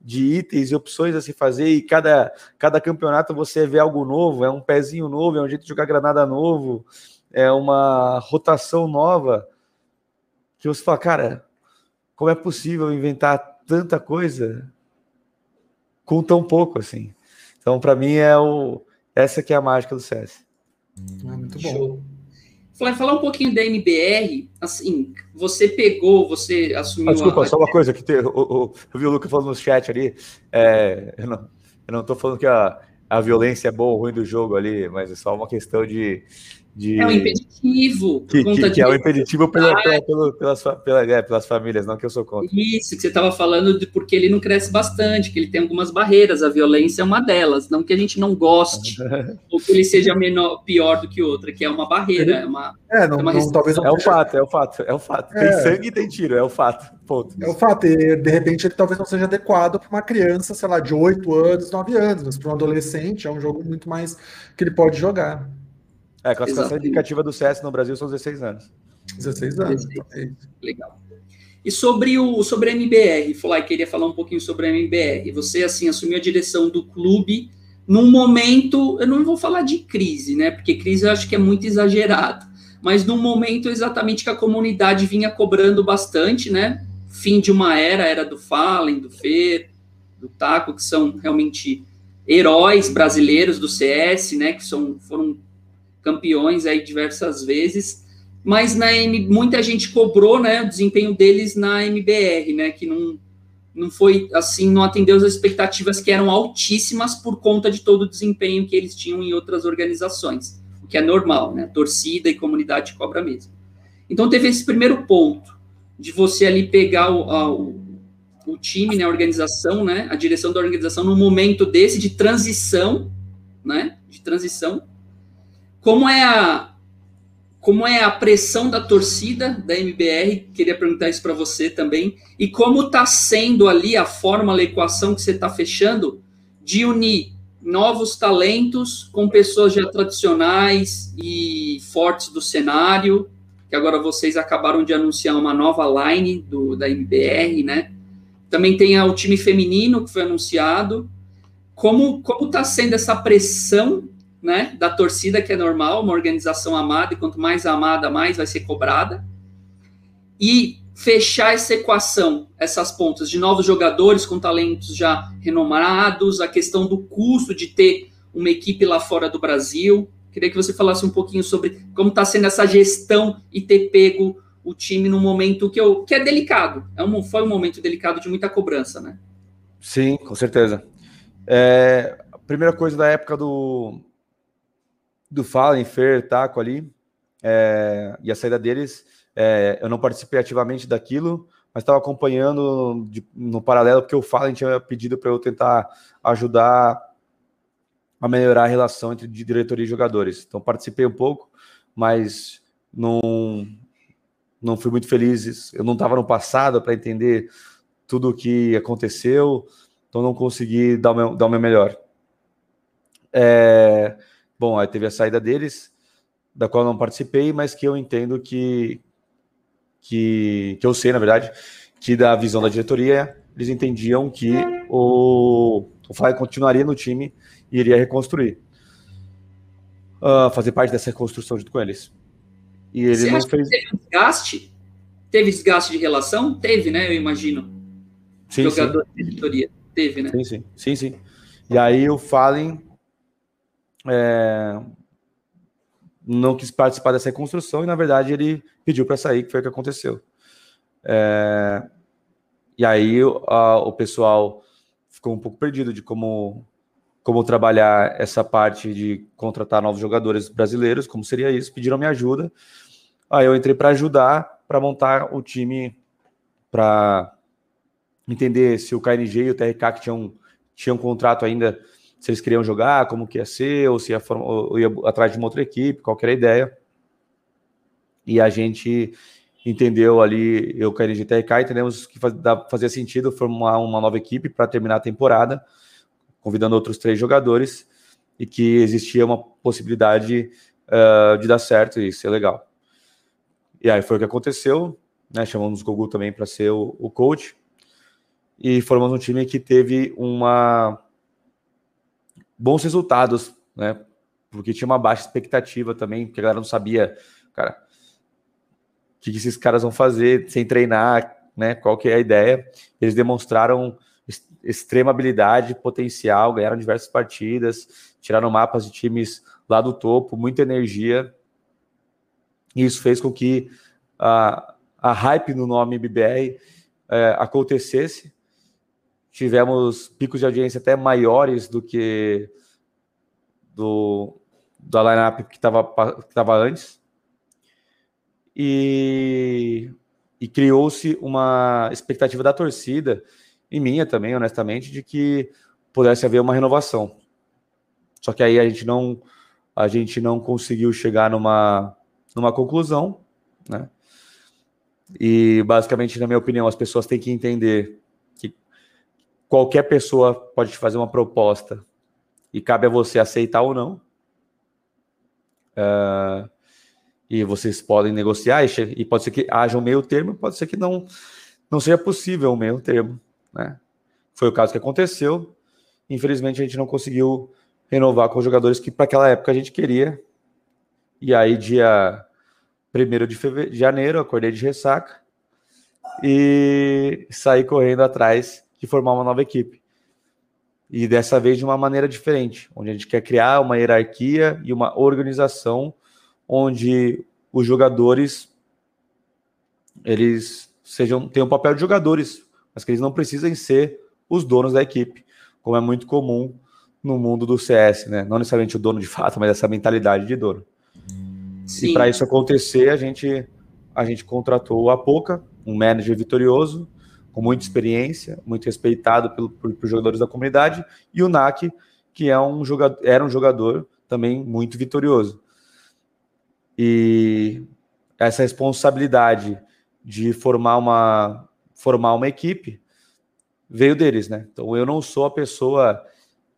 de itens e opções a se fazer e cada, cada campeonato você vê algo novo, é um pezinho novo, é um jeito de jogar granada novo, é uma rotação nova que você fala, cara, como é possível inventar tanta coisa com tão pouco assim? Então, para mim, é o, essa que é a mágica do CS. Ah, muito bom. Show. Falar, falar um pouquinho da MBR, assim, você pegou, você assumiu. Ah, desculpa, a... só uma coisa que tem, eu, eu, eu vi o Lucas falando no chat ali. É, eu, não, eu não tô falando que a, a violência é boa ou ruim do jogo ali, mas é só uma questão de, de... É um impeditivo. Que, que, que é um impeditivo pela, pela, pela, pelas, pela, é, pelas famílias, não que eu sou contra. Isso, que você estava falando de porque ele não cresce bastante, que ele tem algumas barreiras, a violência é uma delas, não que a gente não goste, ou que ele seja menor, pior do que outra, que é uma barreira, é uma. É, não, é, uma não, talvez não é o fato, é o fato, é o fato. É. Tem sangue e tem tiro, é o fato. Ponto. É o fato, e de repente ele talvez não seja adequado para uma criança, sei lá, de 8 anos, 9 anos, mas para um adolescente é um jogo muito mais que ele pode jogar. É, a classificação Exatamente. indicativa do CS no Brasil são 16 anos. 16 anos. 16. Legal. E sobre o sobre a MBR, Fly, queria falar um pouquinho sobre a MBR. Você assim assumiu a direção do clube num momento, eu não vou falar de crise, né? Porque crise eu acho que é muito exagerado, mas num momento exatamente que a comunidade vinha cobrando bastante, né? Fim de uma era, era do Fallen, do Fer, do Taco, que são realmente heróis brasileiros do CS, né? Que são, foram campeões aí diversas vezes, mas na M, muita gente cobrou, né, o desempenho deles na MBR, né, que não não foi assim, não atendeu as expectativas que eram altíssimas por conta de todo o desempenho que eles tinham em outras organizações, o que é normal, né? Torcida e comunidade cobra mesmo. Então teve esse primeiro ponto de você ali pegar o, o, o time, né, a organização, né, a direção da organização no momento desse de transição, né, de transição como é a como é a pressão da torcida da MBR? Queria perguntar isso para você também. E como está sendo ali a fórmula, a equação que você está fechando de unir novos talentos com pessoas já tradicionais e fortes do cenário, que agora vocês acabaram de anunciar uma nova line do, da MBR, né? Também tem o time feminino que foi anunciado. Como está sendo essa pressão né, da torcida, que é normal, uma organização amada, e quanto mais amada, mais vai ser cobrada. E fechar essa equação, essas pontas de novos jogadores com talentos já renomados, a questão do custo de ter uma equipe lá fora do Brasil. Queria que você falasse um pouquinho sobre como está sendo essa gestão e ter pego o time num momento que, eu, que é delicado. É um, foi um momento delicado de muita cobrança, né? Sim, com certeza. É, a primeira coisa da época do, do Fallen, Fer, Taco ali, é, e a saída deles, é, eu não participei ativamente daquilo, mas estava acompanhando de, no paralelo, porque o Fallen tinha pedido para eu tentar ajudar a melhorar a relação entre diretoria e jogadores. Então participei um pouco, mas não, não fui muito feliz. Eu não estava no passado para entender tudo o que aconteceu, então não consegui dar o meu, dar o meu melhor. É, bom, aí teve a saída deles, da qual não participei, mas que eu entendo que, que, que eu sei, na verdade, que da visão da diretoria, eles entendiam que o, o continuaria no time e iria reconstruir. Uh, fazer parte dessa reconstrução junto com eles. E ele Você não fez. teve desgaste? Teve desgaste de relação? Teve, né? Eu imagino. Sim, Jogador sim. de diretoria. Teve, né? Sim, sim. sim, sim. E aí o Fallen é, não quis participar dessa reconstrução e, na verdade, ele pediu para sair, que foi o que aconteceu. É, e aí a, o pessoal ficou um pouco perdido de como, como trabalhar essa parte de contratar novos jogadores brasileiros, como seria isso, pediram minha ajuda. Aí eu entrei para ajudar, para montar o time, para entender se o KNG e o TRK que tinham, tinham contrato ainda, se eles queriam jogar, como que ia ser, ou se ia, ou ia atrás de uma outra equipe, qual era a ideia. E a gente entendeu ali, eu, KNG e TRK, entendemos que fazia sentido formar uma nova equipe para terminar a temporada, convidando outros três jogadores, e que existia uma possibilidade uh, de dar certo e ser legal. E aí foi o que aconteceu, né? Chamamos o Gogu também para ser o, o coach e formamos um time que teve uma bons resultados, né? Porque tinha uma baixa expectativa também, porque a galera não sabia, cara, o que, esses caras vão fazer sem treinar, né? Qual que é a ideia? Eles demonstraram extrema habilidade, potencial, ganharam diversas partidas, tiraram mapas de times lá do topo, muita energia. E isso fez com que a, a hype no nome BBR é, acontecesse tivemos picos de audiência até maiores do que do da lineup que estava que tava antes. E, e criou-se uma expectativa da torcida, e minha também, honestamente, de que pudesse haver uma renovação. Só que aí a gente não a gente não conseguiu chegar numa, numa conclusão, né? E basicamente, na minha opinião, as pessoas têm que entender qualquer pessoa pode te fazer uma proposta e cabe a você aceitar ou não. Uh, e vocês podem negociar e, e, pode ser que haja um meio termo, pode ser que não não seja possível um meio termo, né? Foi o caso que aconteceu. Infelizmente a gente não conseguiu renovar com os jogadores que para aquela época a gente queria. E aí dia 1 de, de janeiro acordei de ressaca e saí correndo atrás de formar uma nova equipe. E dessa vez de uma maneira diferente, onde a gente quer criar uma hierarquia e uma organização onde os jogadores eles sejam tenham um papel de jogadores, mas que eles não precisem ser os donos da equipe, como é muito comum no mundo do CS, né? Não necessariamente o dono de fato, mas essa mentalidade de dono. Sim. E para isso acontecer, a gente a gente contratou o Apoca, um manager vitorioso, com muita experiência, muito respeitado pelo, por, por jogadores da comunidade, e o NAC, que é um jogador, era um jogador também muito vitorioso. E essa responsabilidade de formar uma, formar uma equipe veio deles, né? Então eu não sou a pessoa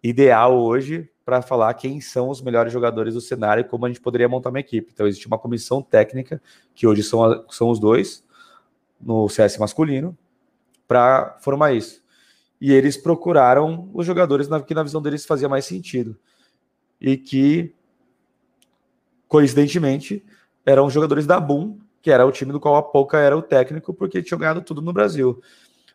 ideal hoje para falar quem são os melhores jogadores do cenário e como a gente poderia montar uma equipe. Então existe uma comissão técnica, que hoje são, são os dois, no CS masculino, para formar isso. E eles procuraram os jogadores que, na visão deles, fazia mais sentido. E que, coincidentemente, eram jogadores da Boom, que era o time do qual a Pouca era o técnico, porque tinham ganhado tudo no Brasil.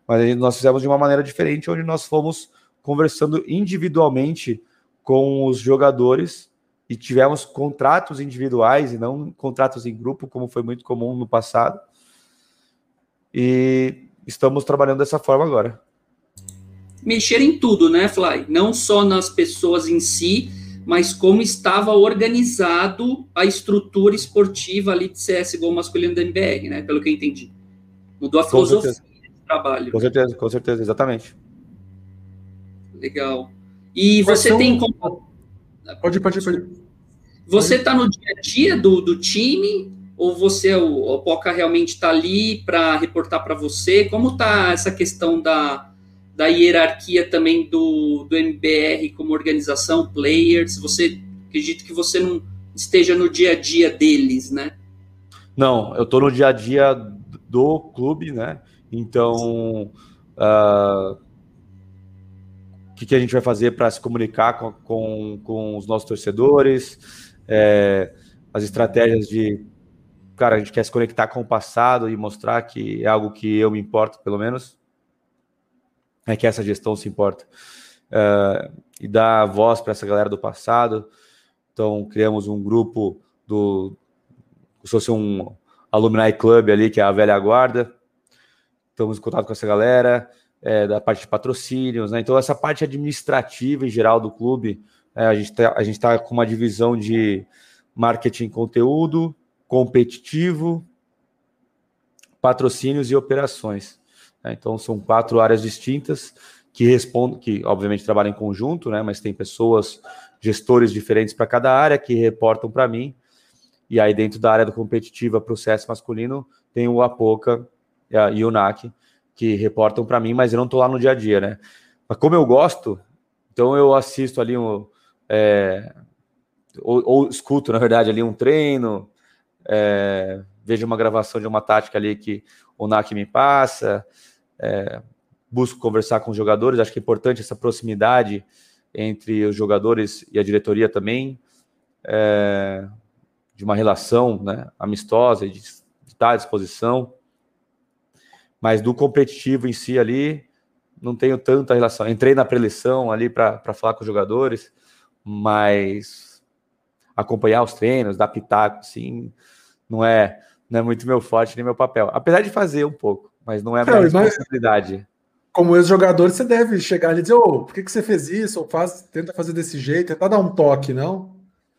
Mas nós fizemos de uma maneira diferente, onde nós fomos conversando individualmente com os jogadores e tivemos contratos individuais e não contratos em grupo, como foi muito comum no passado. E estamos trabalhando dessa forma agora. mexer em tudo, né, Fly? Não só nas pessoas em si, mas como estava organizado a estrutura esportiva ali de CSGO masculino da MBR, né? Pelo que eu entendi. Mudou a com filosofia certeza. do trabalho. Com certeza, com certeza, exatamente. Legal. E você tem como... Pode, pode, pode. Você está no dia a dia do, do time ou você, o, o Poca realmente está ali para reportar para você? Como está essa questão da, da hierarquia também do, do MBR como organização, players? Você acredito que você não esteja no dia a dia deles, né? Não, eu estou no dia a dia do clube, né? Então, uh, o que, que, a gente vai fazer para se comunicar com, com, com, os nossos torcedores? É, as estratégias de cara, a gente quer se conectar com o passado e mostrar que é algo que eu me importo, pelo menos, é que essa gestão se importa. Uh, e dar voz para essa galera do passado. Então, criamos um grupo do. se fosse um Alumni Club ali, que é a velha guarda. Estamos em contato com essa galera, é, da parte de patrocínios, né? Então, essa parte administrativa em geral do clube, é, a gente está tá com uma divisão de marketing conteúdo, competitivo, patrocínios e operações. Né? Então, são quatro áreas distintas que respondem, que obviamente trabalham em conjunto, né? mas tem pessoas, gestores diferentes para cada área que reportam para mim. E aí, dentro da área do competitiva processo masculino, tem o Apoca e o NAC, que reportam para mim, mas eu não estou lá no dia a dia, né? Mas como eu gosto, então eu assisto ali um. É, ou, ou, escuto, na verdade, ali um treino, é, vejo uma gravação de uma tática ali que o NAC me passa, é, busco conversar com os jogadores, acho que é importante essa proximidade entre os jogadores e a diretoria também, é, de uma relação né, amistosa, de, de estar à disposição, mas do competitivo em si ali, não tenho tanta relação. Entrei na preleção ali para falar com os jogadores, mas acompanhar os treinos, dar pitaco, assim, não é, não é muito meu forte nem meu papel. Apesar de fazer um pouco, mas não é a minha responsabilidade. Como ex-jogador, você deve chegar ali e dizer, ô, oh, por que, que você fez isso? Ou faz, tenta fazer desse jeito, tentar dar um toque, não?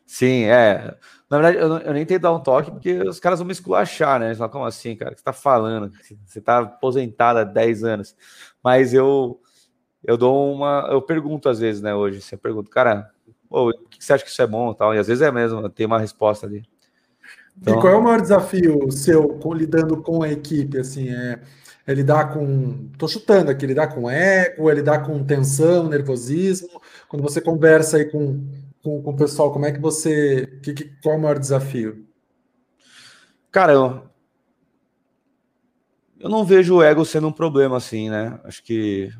Sim, é. Na verdade, eu, eu, nem tento dar um toque porque os caras vão me esculachar, né? Eles falam, como assim, cara? O que você tá falando? Você tá aposentado há 10 anos. Mas eu eu dou uma. Eu pergunto às vezes, né, hoje. Você pergunta, cara, o que você acha que isso é bom e tal? E às vezes é mesmo, tem uma resposta ali. Então... E qual é o maior desafio seu lidando com a equipe? Assim, é, é lidar com. Estou chutando aqui, lidar com ego, é lidar com tensão, nervosismo. Quando você conversa aí com, com, com o pessoal, como é que você. Que, que, qual é o maior desafio? Cara, eu, eu não vejo o ego sendo um problema assim, né? Acho que.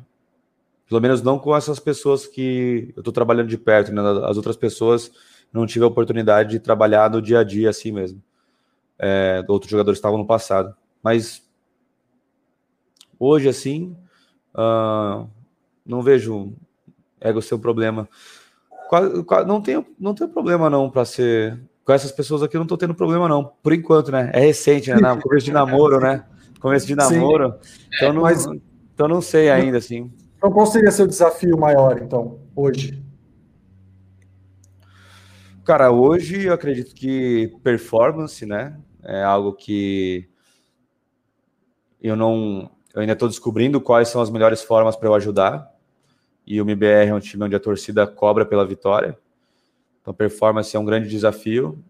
Pelo menos não com essas pessoas que eu estou trabalhando de perto, né? As outras pessoas não tive a oportunidade de trabalhar no dia a dia assim mesmo é, outros jogadores estavam no passado. Mas hoje, assim, uh, não vejo ego ser um problema. Não tenho, não tenho problema não para ser. Com essas pessoas aqui, não estou tendo problema não. Por enquanto, né? É recente, né? Começo de namoro, né? Começo de namoro. Então não, Mas, então não sei ainda, assim. Então qual seria seu desafio maior, então, hoje? Cara, hoje eu acredito que performance, né? É algo que eu não. Eu ainda estou descobrindo quais são as melhores formas para eu ajudar. E o MBR é um time onde a torcida cobra pela vitória. Então, performance é um grande desafio.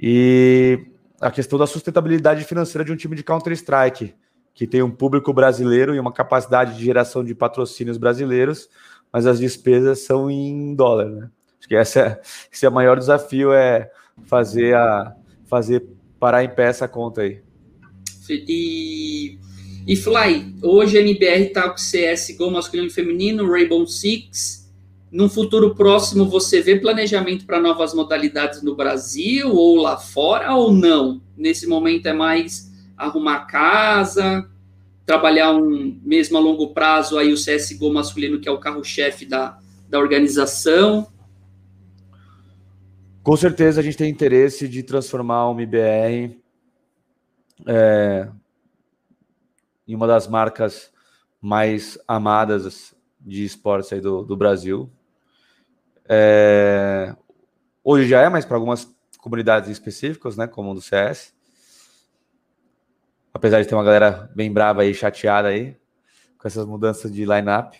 E a questão da sustentabilidade financeira de um time de Counter-Strike, que tem um público brasileiro e uma capacidade de geração de patrocínios brasileiros, mas as despesas são em dólar, né? Acho que essa é, esse é o maior desafio, é fazer a, fazer parar em pé essa conta aí. E, e Fly, hoje a NBR está com CS Go masculino e feminino, Rainbow Six. Num futuro próximo, você vê planejamento para novas modalidades no Brasil ou lá fora ou não? Nesse momento é mais arrumar casa, trabalhar um mesmo a longo prazo aí o CSGO masculino, que é o carro-chefe da, da organização. Com certeza a gente tem interesse de transformar o MBR é, em uma das marcas mais amadas de esportes aí do, do Brasil. É, hoje já é, mas para algumas comunidades específicas, né, como o do CS. Apesar de ter uma galera bem brava aí, chateada aí, com essas mudanças de line-up.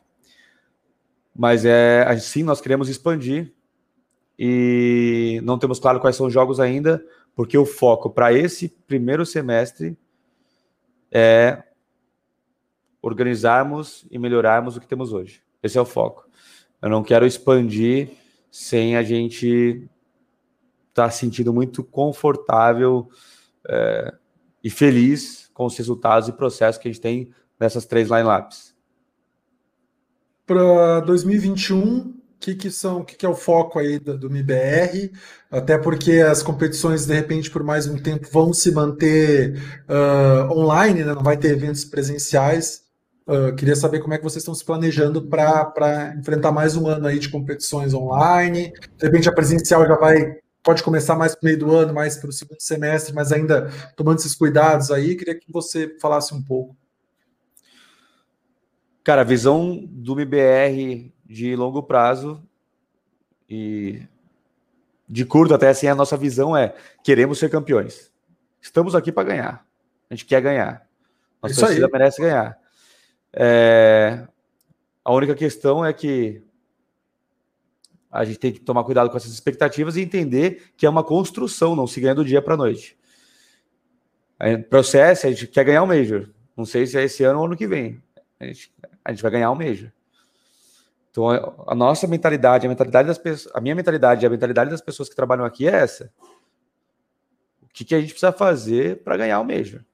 Mas é assim, nós queremos expandir e não temos claro quais são os jogos ainda, porque o foco para esse primeiro semestre é organizarmos e melhorarmos o que temos hoje. Esse é o foco. Eu não quero expandir sem a gente estar tá sentindo muito confortável é, e feliz com os resultados e processos que a gente tem nessas três lineups. Para 2021, o que, que são, o que, que é o foco aí do, do MIBR, até porque as competições, de repente, por mais um tempo, vão se manter uh, online, né? não vai ter eventos presenciais. Uh, queria saber como é que vocês estão se planejando para enfrentar mais um ano aí de competições online. De repente, a presencial já vai pode começar mais para o meio do ano, mais para o segundo semestre, mas ainda tomando esses cuidados aí. Queria que você falasse um pouco. Cara, a visão do MBR de longo prazo e de curto até assim, a nossa visão é queremos ser campeões. Estamos aqui para ganhar. A gente quer ganhar. Nossa Isso torcida aí. merece ganhar. É... A única questão é que a gente tem que tomar cuidado com essas expectativas e entender que é uma construção, não se ganha do dia para a noite. Processo, a gente quer ganhar o um Major. Não sei se é esse ano ou ano que vem. A gente, a gente vai ganhar o um Major. Então, a nossa mentalidade, a mentalidade das pessoas, a minha mentalidade, a mentalidade das pessoas que trabalham aqui é essa. O que, que a gente precisa fazer para ganhar o Major?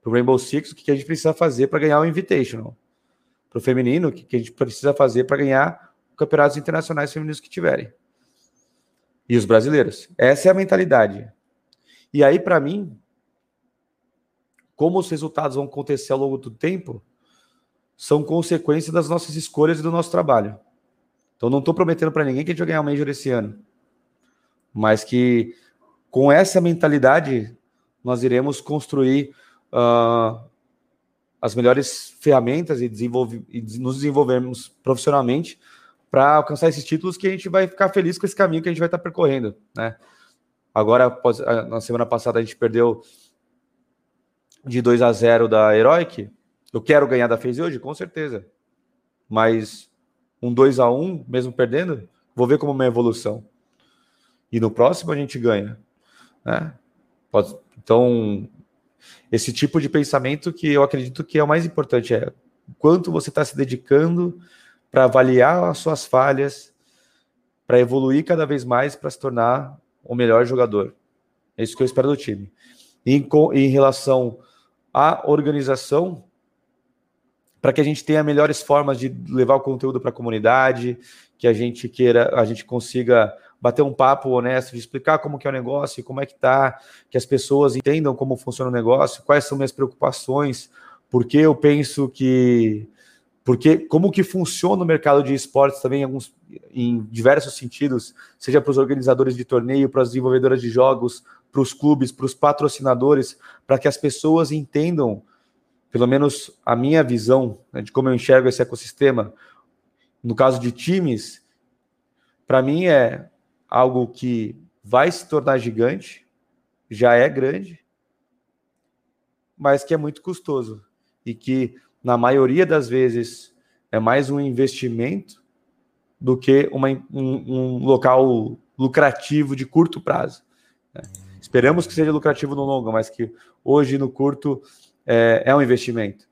Para o Rainbow Six, o que, que a gente precisa fazer para ganhar o Invitational? Para o feminino, o que, que a gente precisa fazer para ganhar campeonatos internacionais femininos que tiverem? E os brasileiros. Essa é a mentalidade. E aí, para mim, como os resultados vão acontecer ao longo do tempo, são consequência das nossas escolhas e do nosso trabalho. Então, não estou prometendo para ninguém que a gente vai ganhar o Major esse ano. Mas que com essa mentalidade, nós iremos construir uh, as melhores ferramentas e, e nos desenvolvermos profissionalmente para alcançar esses títulos que a gente vai ficar feliz com esse caminho que a gente vai estar tá percorrendo. Né? Agora, na semana passada, a gente perdeu de 2 a 0 da Heroic eu quero ganhar da FaZe hoje? Com certeza. Mas um 2 a 1 mesmo perdendo, vou ver como uma evolução. E no próximo a gente ganha. Né? Então, esse tipo de pensamento que eu acredito que é o mais importante é quanto você está se dedicando para avaliar as suas falhas, para evoluir cada vez mais, para se tornar o melhor jogador. É isso que eu espero do time. E em relação à organização, para que a gente tenha melhores formas de levar o conteúdo para a comunidade, que a gente queira, a gente consiga bater um papo honesto de explicar como que é o negócio, como é que tá, que as pessoas entendam como funciona o negócio, quais são minhas preocupações, porque eu penso que porque como que funciona o mercado de esportes também em, alguns, em diversos sentidos, seja para os organizadores de torneio, para as desenvolvedoras de jogos, para os clubes, para os patrocinadores, para que as pessoas entendam pelo menos a minha visão né, de como eu enxergo esse ecossistema, no caso de times, para mim é algo que vai se tornar gigante, já é grande, mas que é muito custoso e que, na maioria das vezes, é mais um investimento do que uma, um, um local lucrativo de curto prazo. Né? Esperamos que seja lucrativo no longo, mas que hoje, no curto, é, é um investimento.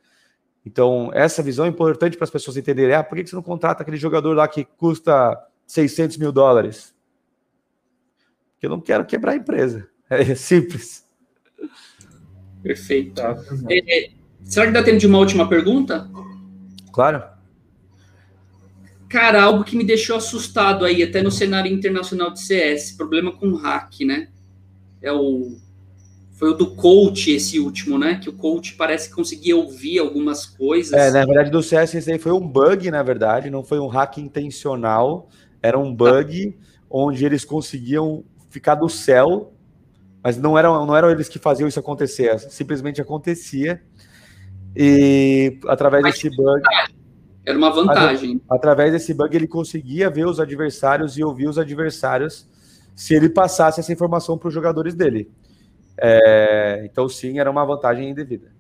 Então, essa visão é importante para as pessoas entenderem. Ah, por que você não contrata aquele jogador lá que custa 600 mil dólares? Porque eu não quero quebrar a empresa. É simples. Perfeito. Tá. É, é, será que dá tempo de uma última pergunta? Claro. Cara, algo que me deixou assustado aí, até no cenário internacional de CS, problema com hack, né? É o foi o do coach, esse último, né? Que o coach parece que conseguia ouvir algumas coisas. É, na verdade, do CS esse aí foi um bug, na verdade, não foi um hack intencional, era um bug ah. onde eles conseguiam ficar do céu, mas não eram, não eram eles que faziam isso acontecer, simplesmente acontecia. E através Mas desse bug. Era uma vantagem. Através desse bug, ele conseguia ver os adversários e ouvir os adversários se ele passasse essa informação para os jogadores dele. É, então, sim, era uma vantagem indevida.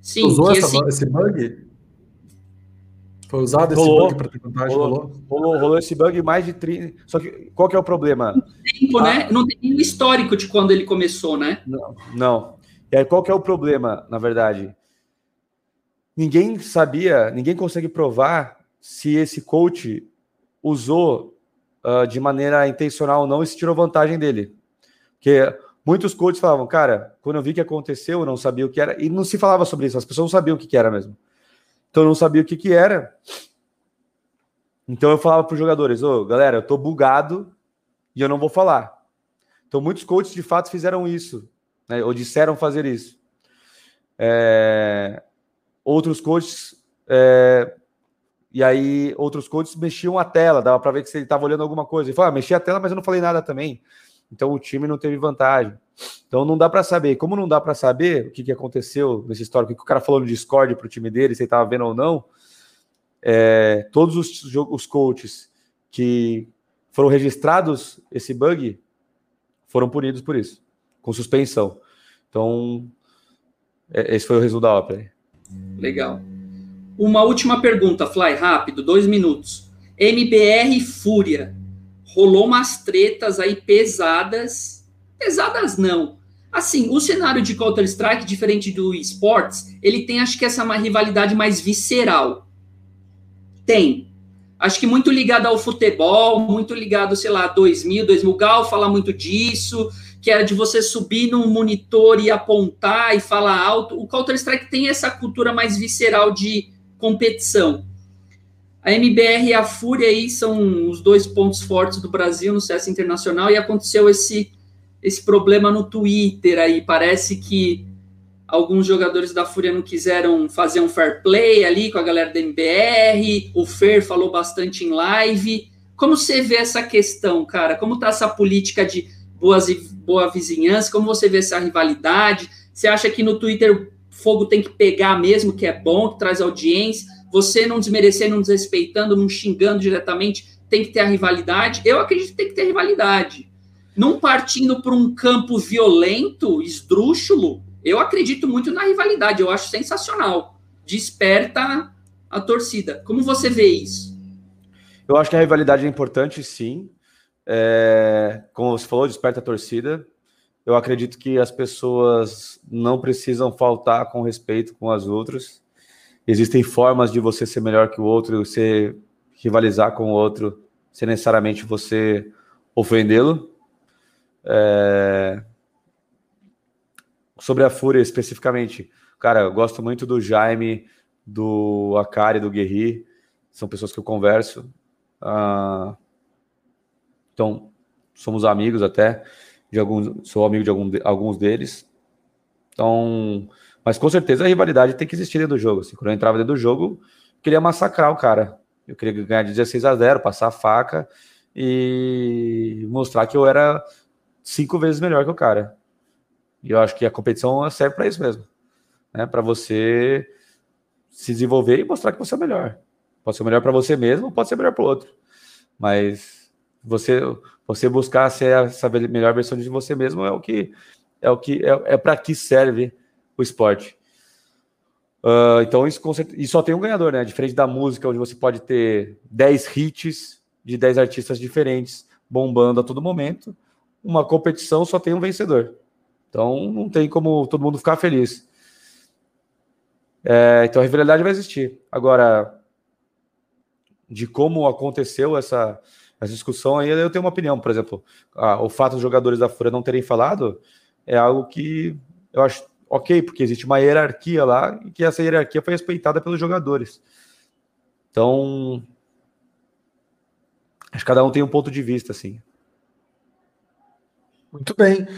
Sim, usou essa, assim... esse bug? Foi usado esse rolou, bug para ter vantagem? Rolou, rolou, rolou, esse bug mais de 30. Só que qual que é o problema? Tempo, né? ah, né? Não tem nenhum histórico de quando ele começou, né? Não. não. E aí, qual que é o problema, na verdade? Ninguém sabia, ninguém consegue provar se esse coach usou uh, de maneira intencional ou não e se tirou vantagem dele. Porque muitos coaches falavam, cara, quando eu vi que aconteceu, eu não sabia o que era, e não se falava sobre isso, as pessoas não sabiam o que, que era mesmo. Então eu não sabia o que, que era. Então eu falava para os jogadores, ô, oh, galera, eu tô bugado e eu não vou falar. Então muitos coaches de fato fizeram isso, né, ou disseram fazer isso. É... Outros coaches é... e aí outros coaches mexiam a tela, dava para ver que você estava olhando alguma coisa. E falava, ah, mexi a tela, mas eu não falei nada também. Então o time não teve vantagem. Então não dá para saber. Como não dá para saber o que, que aconteceu nesse histórico, o que o cara falou no Discord para o time dele, se ele estava vendo ou não, é, todos os, os coaches que foram registrados esse bug foram punidos por isso, com suspensão. Então, é, esse foi o resultado da ópera. Legal. Uma última pergunta, Fly, rápido, dois minutos. MBR Fúria. Rolou umas tretas aí pesadas. Pesadas não, Assim, o cenário de Counter-Strike, diferente do esportes, ele tem, acho que, essa uma rivalidade mais visceral. Tem. Acho que muito ligado ao futebol, muito ligado, sei lá, 2000, 2000. Gal fala muito disso, que era de você subir num monitor e apontar e falar alto. O Counter-Strike tem essa cultura mais visceral de competição. A MBR e a Fúria aí são os dois pontos fortes do Brasil no CS Internacional e aconteceu esse esse problema no Twitter aí. Parece que alguns jogadores da Fúria não quiseram fazer um fair play ali com a galera da MBR. O Fer falou bastante em live. Como você vê essa questão, cara? Como tá essa política de boas, boa vizinhança? Como você vê essa rivalidade? Você acha que no Twitter fogo tem que pegar mesmo, que é bom, que traz audiência? Você não desmerecendo, não desrespeitando, não xingando diretamente, tem que ter a rivalidade? Eu acredito que tem que ter rivalidade não partindo para um campo violento, esdrúxulo, eu acredito muito na rivalidade, eu acho sensacional. Desperta a torcida. Como você vê isso? Eu acho que a rivalidade é importante, sim. É, como você falou, desperta a torcida. Eu acredito que as pessoas não precisam faltar com respeito com as outras. Existem formas de você ser melhor que o outro, você rivalizar com o outro, sem necessariamente você ofendê-lo. É... Sobre a Fúria especificamente, cara, eu gosto muito do Jaime, do Akari, do Guerri, são pessoas que eu converso. Ah... Então, somos amigos até, de alguns, sou amigo de algum, alguns deles. Então, mas com certeza a rivalidade tem que existir dentro do jogo. Assim, quando eu entrava dentro do jogo, eu queria massacrar o cara. Eu queria ganhar de 16 a 0, passar a faca e mostrar que eu era cinco vezes melhor que o cara. E eu acho que a competição serve para isso mesmo, né? Para você se desenvolver e mostrar que você é melhor. Pode ser melhor para você mesmo, pode ser melhor para o outro. Mas você você buscar ser essa melhor versão de você mesmo é o que é o que é, é para que serve o esporte. Uh, então isso e só tem um ganhador, né? Diferente da música, onde você pode ter 10 hits de 10 artistas diferentes bombando a todo momento uma competição só tem um vencedor. Então não tem como todo mundo ficar feliz. É, então a rivalidade vai existir. Agora, de como aconteceu essa, essa discussão aí, eu tenho uma opinião. Por exemplo, a, o fato dos jogadores da Fúria não terem falado é algo que eu acho ok, porque existe uma hierarquia lá e que essa hierarquia foi respeitada pelos jogadores. Então, acho que cada um tem um ponto de vista, assim. Muito bem.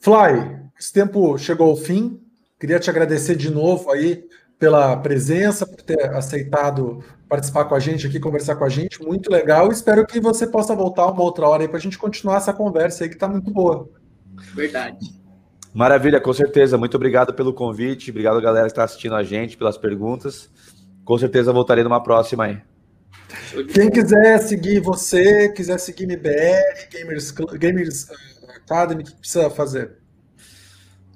Fly, esse tempo chegou ao fim. Queria te agradecer de novo aí pela presença, por ter aceitado participar com a gente aqui, conversar com a gente. Muito legal. Espero que você possa voltar uma outra hora aí para a gente continuar essa conversa aí que está muito boa. Verdade. Maravilha, com certeza. Muito obrigado pelo convite. Obrigado, galera, que está assistindo a gente, pelas perguntas. Com certeza voltarei numa próxima aí. Quem quiser seguir você, quiser seguir MBR, Gamers, Gamers Academy, o que precisa fazer?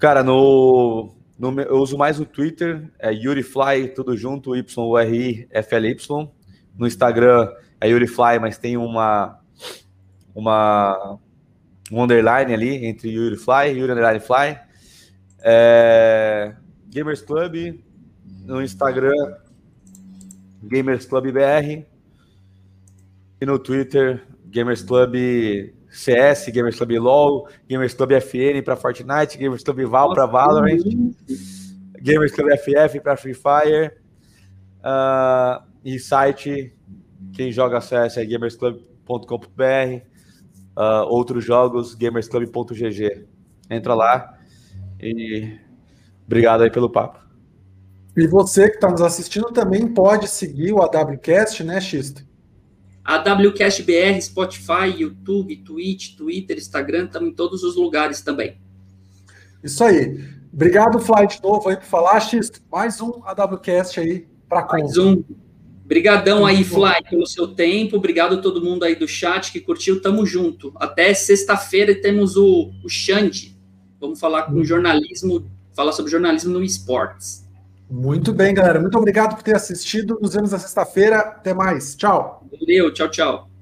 Cara, no, no, eu uso mais o Twitter, é YuriFly, tudo junto, Y-U-R-I-F-L-Y. No Instagram é YuriFly, mas tem uma, uma um underline ali entre YuriFly e Yuri Underline Fly. É, Gamers Club, no Instagram, Gamers Club BR. E no Twitter, Gamers Club CS, Gamers Club LOL, Gamers Club FN para Fortnite, Gamers Club Val para Valorant, Gamers Club FF para Free Fire. Uh, e site, quem joga CS é gamersclub.com.br. Uh, outros jogos, gamersclub.gg. Entra lá e obrigado aí pelo papo. E você que está nos assistindo também pode seguir o AWCast, né, Xisto? AWCast BR, Spotify, YouTube, Twitch, Twitter, Instagram, estamos em todos os lugares também. Isso aí. Obrigado, Fly, de novo aí por falar, Xisto. Mais um AWCast aí para Mais um. Obrigadão aí, Fly, pelo seu tempo. Obrigado a todo mundo aí do chat que curtiu. Tamo junto. Até sexta-feira temos o, o Xande. Vamos falar com jornalismo, falar sobre jornalismo no esportes. Muito bem, galera. Muito obrigado por ter assistido. Nos vemos na sexta-feira. Até mais. Tchau. Valeu. Tchau, tchau.